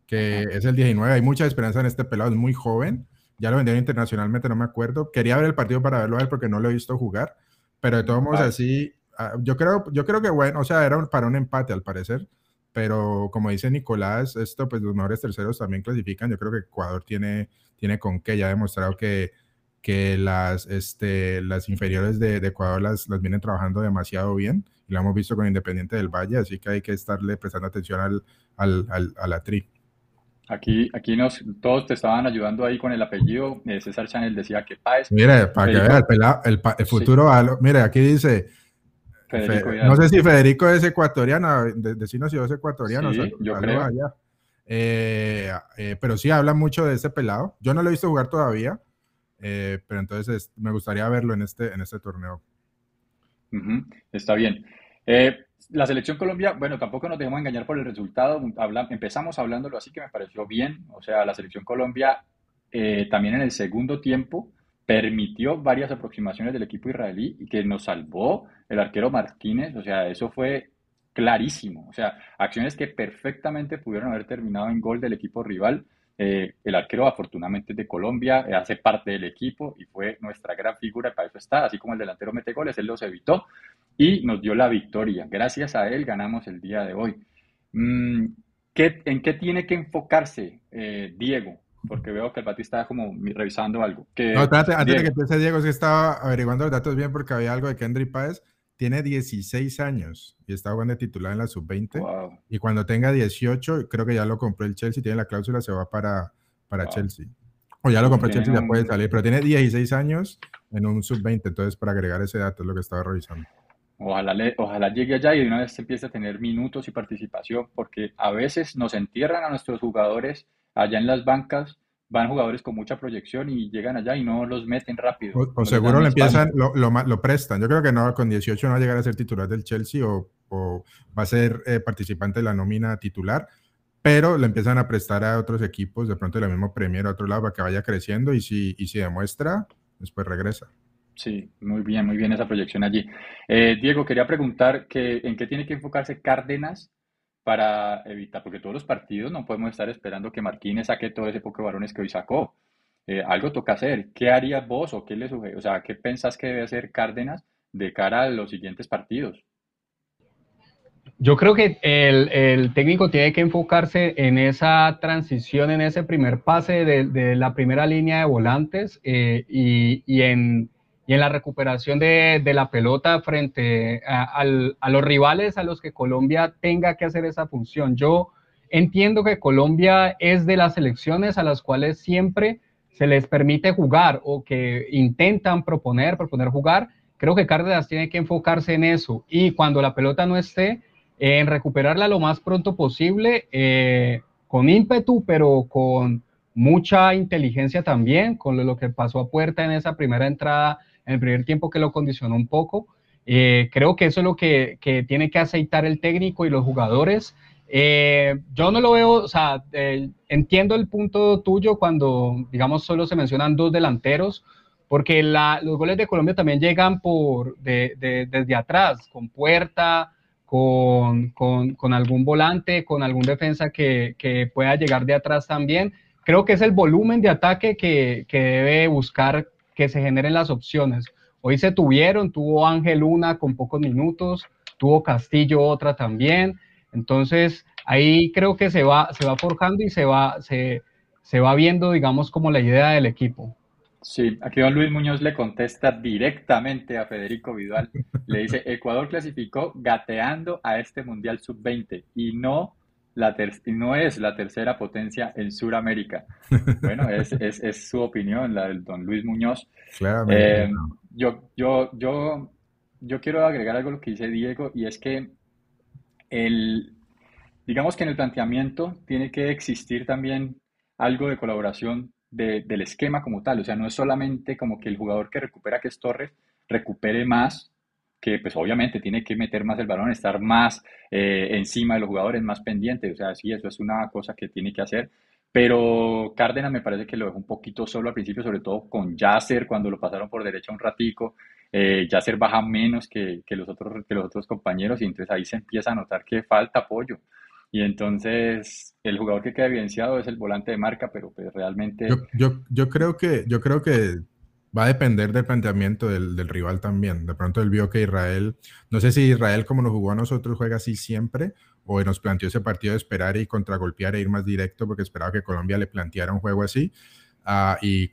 que es el 19, hay mucha esperanza en este pelado, es muy joven, ya lo vendieron internacionalmente, no me acuerdo, quería ver el partido para verlo a él porque no lo he visto jugar, pero de todos modos Vale. así, yo creo, yo creo que bueno, o sea, era para un empate al parecer, pero como dice Nicolás, esto pues los mejores terceros también clasifican, yo creo que Ecuador tiene, tiene con qué, ya ha demostrado que, que las, este, las inferiores de, Ecuador las, las, vienen trabajando demasiado bien. Y lo hemos visto con Independiente del Valle, así que hay que estarle prestando atención al, al, a la tri. Aquí, aquí nos, todos te estaban ayudando ahí con el apellido. Eh, César Chanel decía que Páez. Mira, para que vea el, el, futuro. Mira, aquí dice. No sé si Federico es ecuatoriano, decimos si es ecuatoriano. Sí, yo creo. Allá. Eh, eh, pero sí habla mucho de ese pelado. Yo no lo he visto jugar todavía, eh, pero entonces me gustaría verlo en este, en este torneo. está bien. la selección Colombia, bueno, tampoco nos dejemos engañar por el resultado. empezamos hablándolo así que me pareció bien. O sea, la selección Colombia también en el segundo tiempo permitió varias aproximaciones del equipo israelí y que nos salvó el arquero Martínez. O sea, eso fue clarísimo. O sea, acciones que perfectamente pudieron haber terminado en gol del equipo rival. Eh, el arquero, afortunadamente, de Colombia, eh, hace parte del equipo y fue nuestra gran figura, para eso está, así como el delantero mete goles, él los evitó y nos dio la victoria. Gracias a él ganamos el día de hoy. Mm, ¿En qué tiene que enfocarse eh, Diego? Porque veo que el Batista está como revisando algo. no, espérate, antes de que empiece Diego, sí estaba averiguando los datos bien porque había algo de Kendry Páez tiene 16 años y está jugando de titular en la sub-20. Y cuando tenga 18, creo que ya lo compró el Chelsea, tiene la cláusula, se va para, para Chelsea. O ya lo compró Chelsea, ya puede salir, pero tiene 16 años en un sub-20, entonces para agregar ese dato es lo que estaba revisando. Ojalá, ojalá llegue allá y de una vez empiece a tener minutos y participación, porque a veces nos entierran a nuestros jugadores allá en las bancas van jugadores con mucha proyección y llegan allá y no los meten rápido. O, seguro le empiezan, lo, lo, prestan. Yo creo que no, con 18 no va a llegar a ser titular del Chelsea o, o va a ser eh, participante de la nómina titular, pero le empiezan a prestar a otros equipos, de pronto la misma Premier a otro lado para que vaya creciendo y si, y si demuestra, después regresa. Sí, muy bien, muy bien esa proyección allí. Eh, Diego, quería preguntar que, en qué tiene que enfocarse Cárdenas para evitar, porque todos los partidos no podemos estar esperando que Martínez saque todo ese poco de varones que hoy sacó. Eh, algo toca hacer. ¿Qué harías vos o qué le O sea, ¿qué pensás que debe hacer Cárdenas de cara a los siguientes partidos? Yo creo que el, técnico tiene que enfocarse en esa transición, en ese primer pase de, la primera línea de volantes eh, y, y, en y en la recuperación de, la pelota frente a, los rivales a los que Colombia tenga que hacer esa función. Yo entiendo que Colombia es de las selecciones a las cuales siempre se les permite jugar o que intentan proponer, proponer jugar. Creo que Cárdenas tiene que enfocarse en eso y cuando la pelota no esté, en recuperarla lo más pronto posible, eh, con ímpetu, pero con mucha inteligencia también, con lo que pasó a puerta en esa primera entrada en el primer tiempo que lo condicionó un poco. Eh, creo que eso es lo que, tiene que aceitar el técnico y los jugadores. Eh, yo no lo veo, o sea, eh, entiendo el punto tuyo cuando, digamos, solo se mencionan dos delanteros, porque los goles de Colombia también llegan por, de, de, desde atrás, con puerta, con, algún volante, con algún defensa que, que, pueda llegar de atrás también. Creo que es el volumen de ataque que, que debe buscar que se generen las opciones. Hoy se tuvieron, tuvo Ángel una con pocos minutos, tuvo Castillo otra también. Entonces, ahí creo que se va, se va forjando y se va, se, se va viendo, digamos, como la idea del equipo. Sí, aquí don Luis Muñoz le contesta directamente a Federico Vidal. Le dice, Ecuador clasificó gateando a este Mundial Sub-20 y no la no es la tercera potencia en Sudamérica. Bueno, es, es, es, su opinión, la del don Luis Muñoz. Eh, yo, yo, yo, yo quiero agregar algo a lo que dice Diego y es que el, digamos que en el planteamiento tiene que existir también algo de colaboración del esquema como tal. O sea, no es solamente como que el jugador que recupera, que es Torres, recupere más que pues obviamente tiene que meter más el balón, estar más eh, encima de los jugadores, más pendiente, o sea, sí, eso es una cosa que tiene que hacer, pero Cárdenas me parece que lo dejó un poquito solo al principio, sobre todo con Yasser, cuando lo pasaron por derecha un ratico, eh, Yasser baja menos que, que, los otros, los otros compañeros y entonces ahí se empieza a notar que falta apoyo. Y entonces el jugador que queda evidenciado es el volante de marca, pero pues realmente... Yo, yo, yo creo que, yo creo que Va a depender del planteamiento del, rival también. De pronto él vio que Israel, no sé si Israel como nos jugó a nosotros juega así siempre o nos planteó ese partido de esperar y contragolpear e ir más directo porque esperaba que Colombia le planteara un juego así. Ah, y,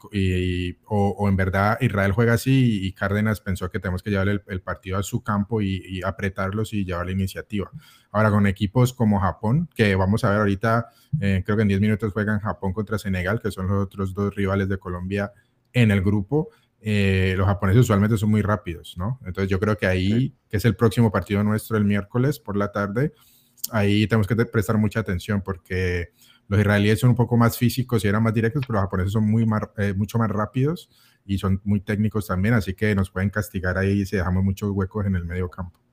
o, en verdad Israel juega así y, Cárdenas pensó que tenemos que llevar el, partido a su campo y, apretarlos y llevar la iniciativa. Ahora con equipos como Japón, que vamos a ver ahorita, eh, creo que en 10 minutos juegan Japón contra Senegal, que son los otros dos rivales de Colombia en el grupo. Eh, los japoneses usualmente son muy rápidos, ¿no? Entonces yo creo que ahí, que es el próximo partido nuestro el miércoles por la tarde, ahí tenemos que prestar mucha atención porque los israelíes son un poco más físicos y eran más directos, pero los japoneses son muy eh, mucho más rápidos y son muy técnicos también, así que nos pueden castigar ahí si dejamos muchos huecos en el medio campo.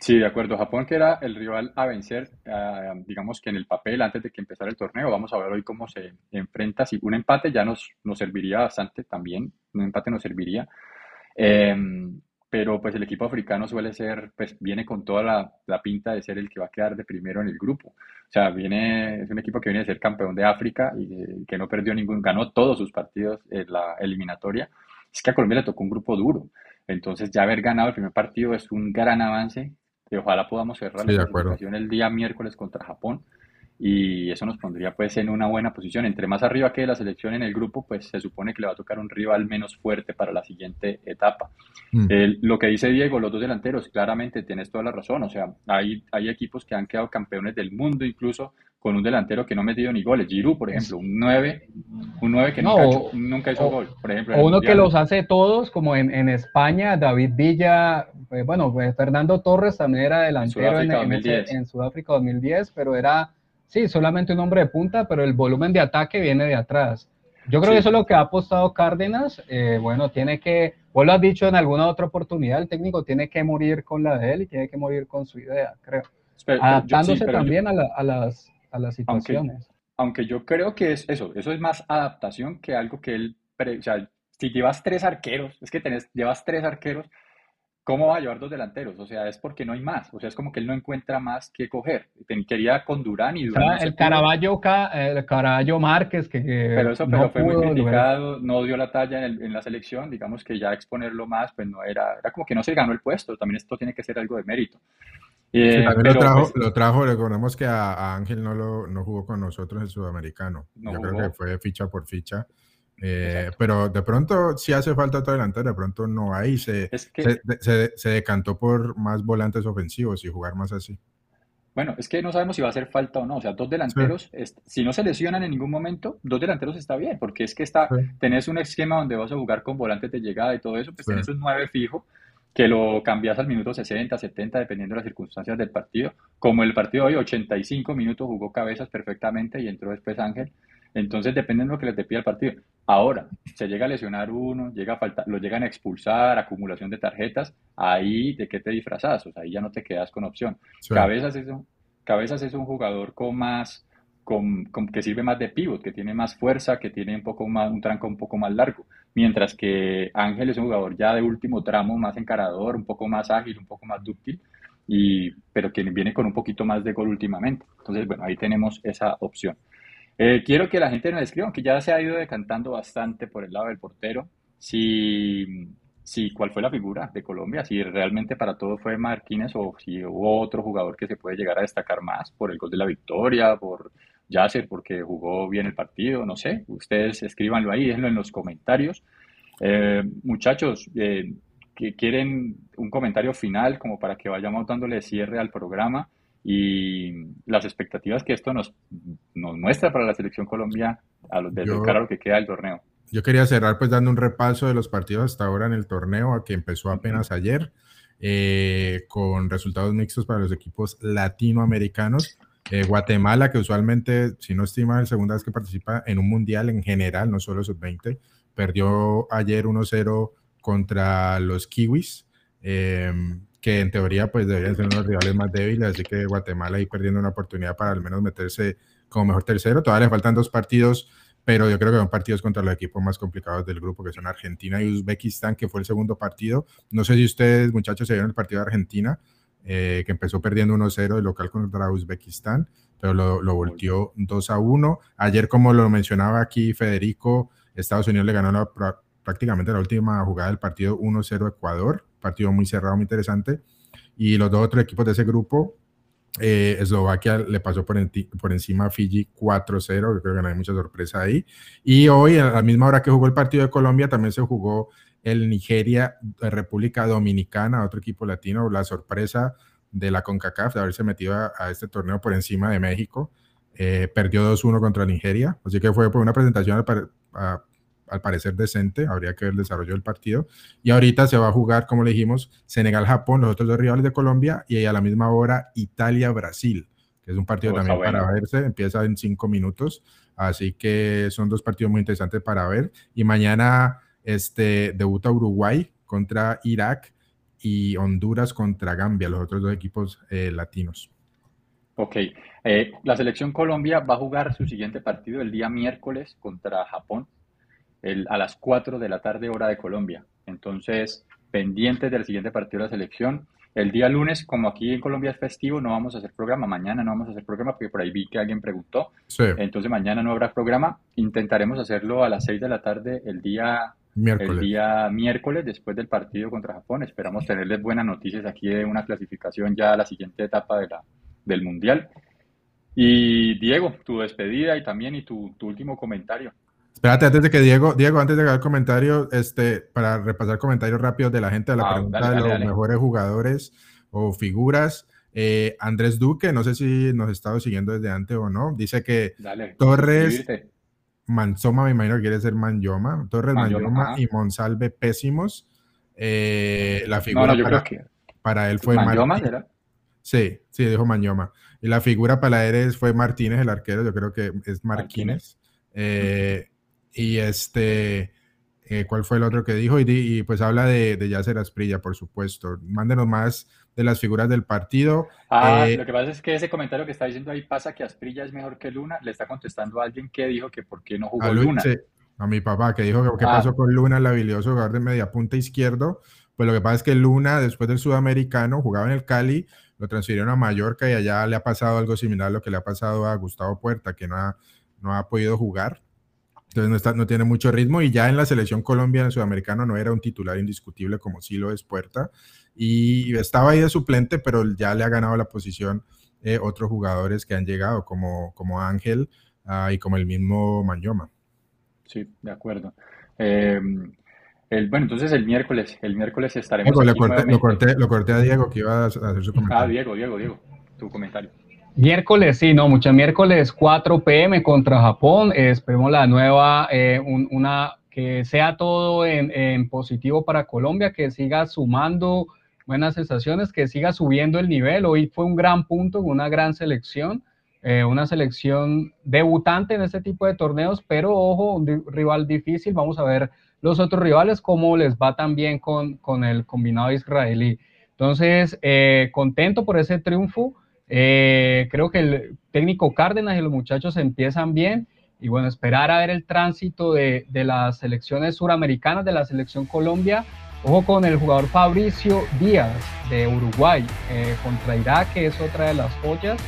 Sí, de acuerdo. Japón, que era el rival a vencer, ah, digamos que en el papel antes de que empezara el torneo. Vamos a ver hoy cómo se enfrenta. Si un empate ya nos, nos serviría bastante también, un empate nos serviría. Em, pero pues el equipo africano suele ser, pues viene con toda la, pinta de ser el que va a quedar de primero en el grupo. O sea, viene, es un equipo que viene a ser campeón de África y que no perdió ningún, ganó todos sus partidos en la eliminatoria. Es que a Colombia le tocó un grupo duro. Entonces ya haber ganado el primer partido es un gran avance. Y ojalá podamos cerrar la clasificación el día miércoles contra Japón y eso nos pondría pues en una buena posición. Entre más arriba que la selección en el grupo, pues se supone que le va a tocar un rival menos fuerte para la siguiente etapa. Mm. lo que dice Diego, los dos delanteros, claramente tienes toda la razón. O sea, hay, hay equipos que han quedado campeones del mundo incluso con un delantero que no ha metido ni goles. Giroud, por ejemplo, un 9, un 9 que nunca, hizo gol, por ejemplo. O uno que los hace todos, como en, en España, David Villa, pues, bueno, pues Fernando Torres también era delantero en, en Sudáfrica 2010, pero era sí, solamente un hombre de punta, pero el volumen de ataque viene de atrás. Yo creo que eso es lo que ha apostado Cárdenas. Eh, bueno, tiene que, vos lo has dicho en alguna otra oportunidad, el técnico tiene que morir con la de él y tiene que morir con su idea, creo. Adaptándose también a, las, a las situaciones. Aunque, yo creo que es eso, eso es más adaptación que algo que él, o sea, si llevas tres arqueros, es que tenés, llevas tres arqueros, ¿Cómo va a llevar dos delanteros? O sea, es porque no hay más. O sea, es como que él no encuentra más que coger. Quería con Durán y Durán. el, Caraballo, el Caraballo Márquez, que. Pero eso pero fue muy criticado, no dio la talla en, la selección. Digamos que ya exponerlo más, pues no era. Era como que no se ganó el puesto. También esto tiene que ser algo de mérito. Eh, también lo, trajo, pues lo trajo, recordemos que a, Ángel no, lo, no jugó con nosotros el sudamericano. Yo creo que fue ficha por ficha. Eh, pero de pronto si hace falta otro delantero, de pronto no hay. Se, se, se, decantó por más volantes ofensivos y jugar más así. Bueno, es que no sabemos si va a hacer falta o no. O sea, dos delanteros, si no se lesionan en ningún momento, dos delanteros está bien, porque es que está, tenés un esquema donde vas a jugar con volantes de llegada y todo eso, pues tenés un nueve fijo que lo cambias al minuto 60, 70, dependiendo de las circunstancias del partido. Como el partido de hoy, 85 minutos jugó cabezas perfectamente y entró después Ángel. Entonces, depende de lo que les te pida el partido. Ahora, se llega a lesionar uno, llega a faltar, lo llegan a expulsar, acumulación de tarjetas, ahí de qué te disfrazas, o sea, ahí ya no te quedas con opción. Cabezas, es un, Cabezas es un jugador con más, con, que sirve más de pivot, que tiene más fuerza, que tiene un poco más, un tranco un poco más largo. Mientras que Ángel es un jugador ya de último tramo, más encarador, un poco más ágil, un poco más dúctil, y, pero que viene con un poquito más de gol últimamente. Entonces, bueno, ahí tenemos esa opción. Eh, quiero que la gente nos escriba, aunque ya se ha ido decantando bastante por el lado del portero, si, si cuál fue la figura de Colombia, si realmente para todo fue Marquines o si hubo otro jugador que se puede llegar a destacar más por el gol de la victoria, por Yasser porque jugó bien el partido, no sé, ustedes escríbanlo ahí, déjenlo en los comentarios. Eh, muchachos, eh, que quieren un comentario final como para que vayamos dándole cierre al programa y las expectativas que esto nos, nos muestra para la selección Colombia a los, de cara lo que queda del torneo. Yo quería cerrar pues dando un repaso de los partidos hasta ahora en el torneo, que empezó apenas ayer, eh, con resultados mixtos para los equipos latinoamericanos. Eh, Guatemala, que usualmente, si no estima, es la segunda vez que participa en un mundial en general, no solo sub-20, perdió ayer 1-0 contra los Kiwis. Eh, que en teoría pues deberían ser unos rivales más débiles, así que Guatemala ahí perdiendo una oportunidad para al menos meterse como mejor tercero. Todavía le faltan dos partidos, pero yo creo que son partidos contra los equipos más complicados del grupo, que son Argentina y Uzbekistán, que fue el segundo partido. No sé si ustedes, muchachos, se vieron el partido de Argentina, eh, que empezó perdiendo 1-0 de local contra Uzbekistán, pero lo, lo volteó 2-1. Ayer, como lo mencionaba aquí Federico, Estados Unidos le ganó la, prácticamente la última jugada del partido 1-0 Ecuador partido muy cerrado, muy interesante. Y los dos otros equipos de ese grupo, Eh, Eslovaquia le pasó por, por encima a Fiji 4-0, creo que no hay mucha sorpresa ahí. Y hoy, a la misma hora que jugó el partido de Colombia, también se jugó el Nigeria República Dominicana, otro equipo latino, la sorpresa de la CONCACAF de haberse metido a, este torneo por encima de México. Eh, perdió 2-1 contra Nigeria, así que fue por una presentación al, parecer decente, habría que ver el desarrollo del partido. Y ahorita se va a jugar, como le dijimos, Senegal-Japón, los otros dos rivales de Colombia, y a la misma hora Italia-Brasil, que es un partido también para verse, empieza en cinco minutos, así que son dos partidos muy interesantes para ver. Y mañana este, debuta Uruguay contra Irak y Honduras contra Gambia, los otros dos equipos eh, latinos. Ok, eh, la selección Colombia va a jugar su siguiente partido el día miércoles contra Japón a las 4 de la tarde hora de Colombia. Entonces, pendientes del siguiente partido de la selección. El día lunes, como aquí en Colombia es festivo, no vamos a hacer programa. Mañana no vamos a hacer programa porque por ahí vi que alguien preguntó. Entonces mañana no habrá programa. Intentaremos hacerlo a las 6 de la tarde el día Miércoles. El día miércoles, después del partido contra Japón, esperamos tenerles buenas noticias aquí de una clasificación ya a la siguiente etapa de la, del Mundial. Y Diego, tu despedida y también y tu, tu último comentario. Espérate, antes de que Diego, Diego, antes de dar el comentario, este, para repasar comentarios rápidos de la gente de la ah, pregunta de los mejores jugadores o figuras. Eh, Andrés Duque, no sé si nos ha estado siguiendo desde antes o no, dice que Torres, Manzoma, me imagino que quiere ser Manyoma. Torres Manyoma, y Monsalve pésimos. Eh, la figura para, para, él fue Manyoma. Sí, sí, dijo Manyoma. Y la figura para él fue Martínez, el arquero, yo creo que es Martínez. Eh, y este, eh, ¿cuál fue el otro que dijo? Y, pues habla de, de Yacer Asprilla, por supuesto. Mándenos más de las figuras del partido. Ah, eh, lo que pasa es que ese comentario que está diciendo ahí pasa que Asprilla es mejor que Luna, le está contestando a alguien que dijo que por qué no jugó a Luna. a mi papá, que dijo que qué ah. pasó con Luna, el habilidoso jugador de media punta izquierdo. Pues lo que pasa es que Luna, después del sudamericano, jugaba en el Cali, lo transfirieron a Mallorca y allá le ha pasado algo similar a lo que le ha pasado a Gustavo Puerta, que no ha, no ha podido jugar. Entonces no, está, no tiene mucho ritmo y ya en la selección Colombia, en el sudamericano, no era un titular indiscutible como sí lo es Puerta y estaba ahí de suplente, pero ya le ha ganado la posición eh, otros jugadores que han llegado, como, como Ángel ah, y como el mismo Manyoma. Sí, de acuerdo. Em, el, bueno, entonces el miércoles, el miércoles estaremos. lo, corté, lo, corté, a Diego que iba a hacer su comentario. Ah, Diego, Diego, Diego, tu comentario. Miércoles, sí, no, mucho miércoles 4 pm contra Japón. esperemos la nueva, eh, una que sea todo en, en, positivo para Colombia, que siga sumando buenas sensaciones, que siga subiendo el nivel. Hoy fue un gran punto, una gran selección, eh, una selección debutante en este tipo de torneos, pero ojo, un rival difícil. Vamos a ver los otros rivales, cómo les va también con, con el combinado israelí. Entonces, eh, contento por ese triunfo. Eh, creo que el técnico Cárdenas y los muchachos empiezan bien. Y bueno, esperar a ver el tránsito de, de las selecciones suramericanas, de la selección Colombia, Ojo con el jugador Fabricio Díaz de Uruguay eh, contra Irak, que es otra de las joyas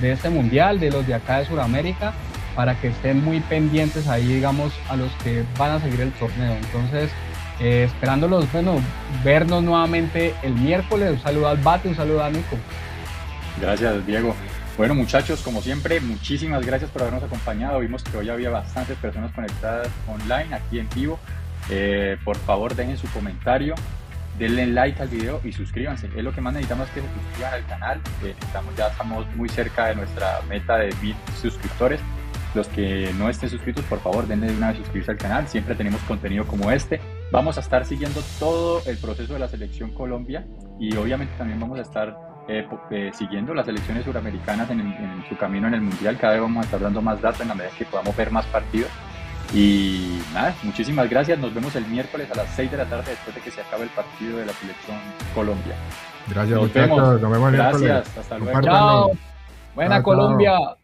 de este mundial, de los de acá de Sudamérica, para que estén muy pendientes ahí, digamos, a los que van a seguir el torneo. Entonces, eh, esperándolos, bueno, vernos nuevamente el miércoles. Un saludo al Bate, un saludo a Nico. Gracias, Diego. Bueno, muchachos, como siempre, muchísimas gracias por habernos acompañado. Vimos que hoy había bastantes personas conectadas online, aquí en vivo. Eh, por favor, dejen su comentario, denle like al video y suscríbanse. Es lo que más necesitamos que se suscriban al canal. estamos, ya estamos muy cerca de nuestra meta de mil suscriptores. Los que no estén suscritos, por favor, denle de una vez suscribirse al canal. Siempre tenemos contenido como este. Vamos a estar siguiendo todo el proceso de la selección Colombia y obviamente también vamos a estar eh, eh, siguiendo las elecciones suramericanas en, en, su camino en el Mundial. Cada vez vamos a estar dando más datos en la medida que podamos ver más partidos. Y nada, muchísimas gracias. Nos vemos el miércoles a las 6 de la tarde después de que se acabe el partido de la selección Colombia. Gracias, nos muchachos. Vemos. Nos vemos el gracias, hasta luego. Chao. Buena Colombia.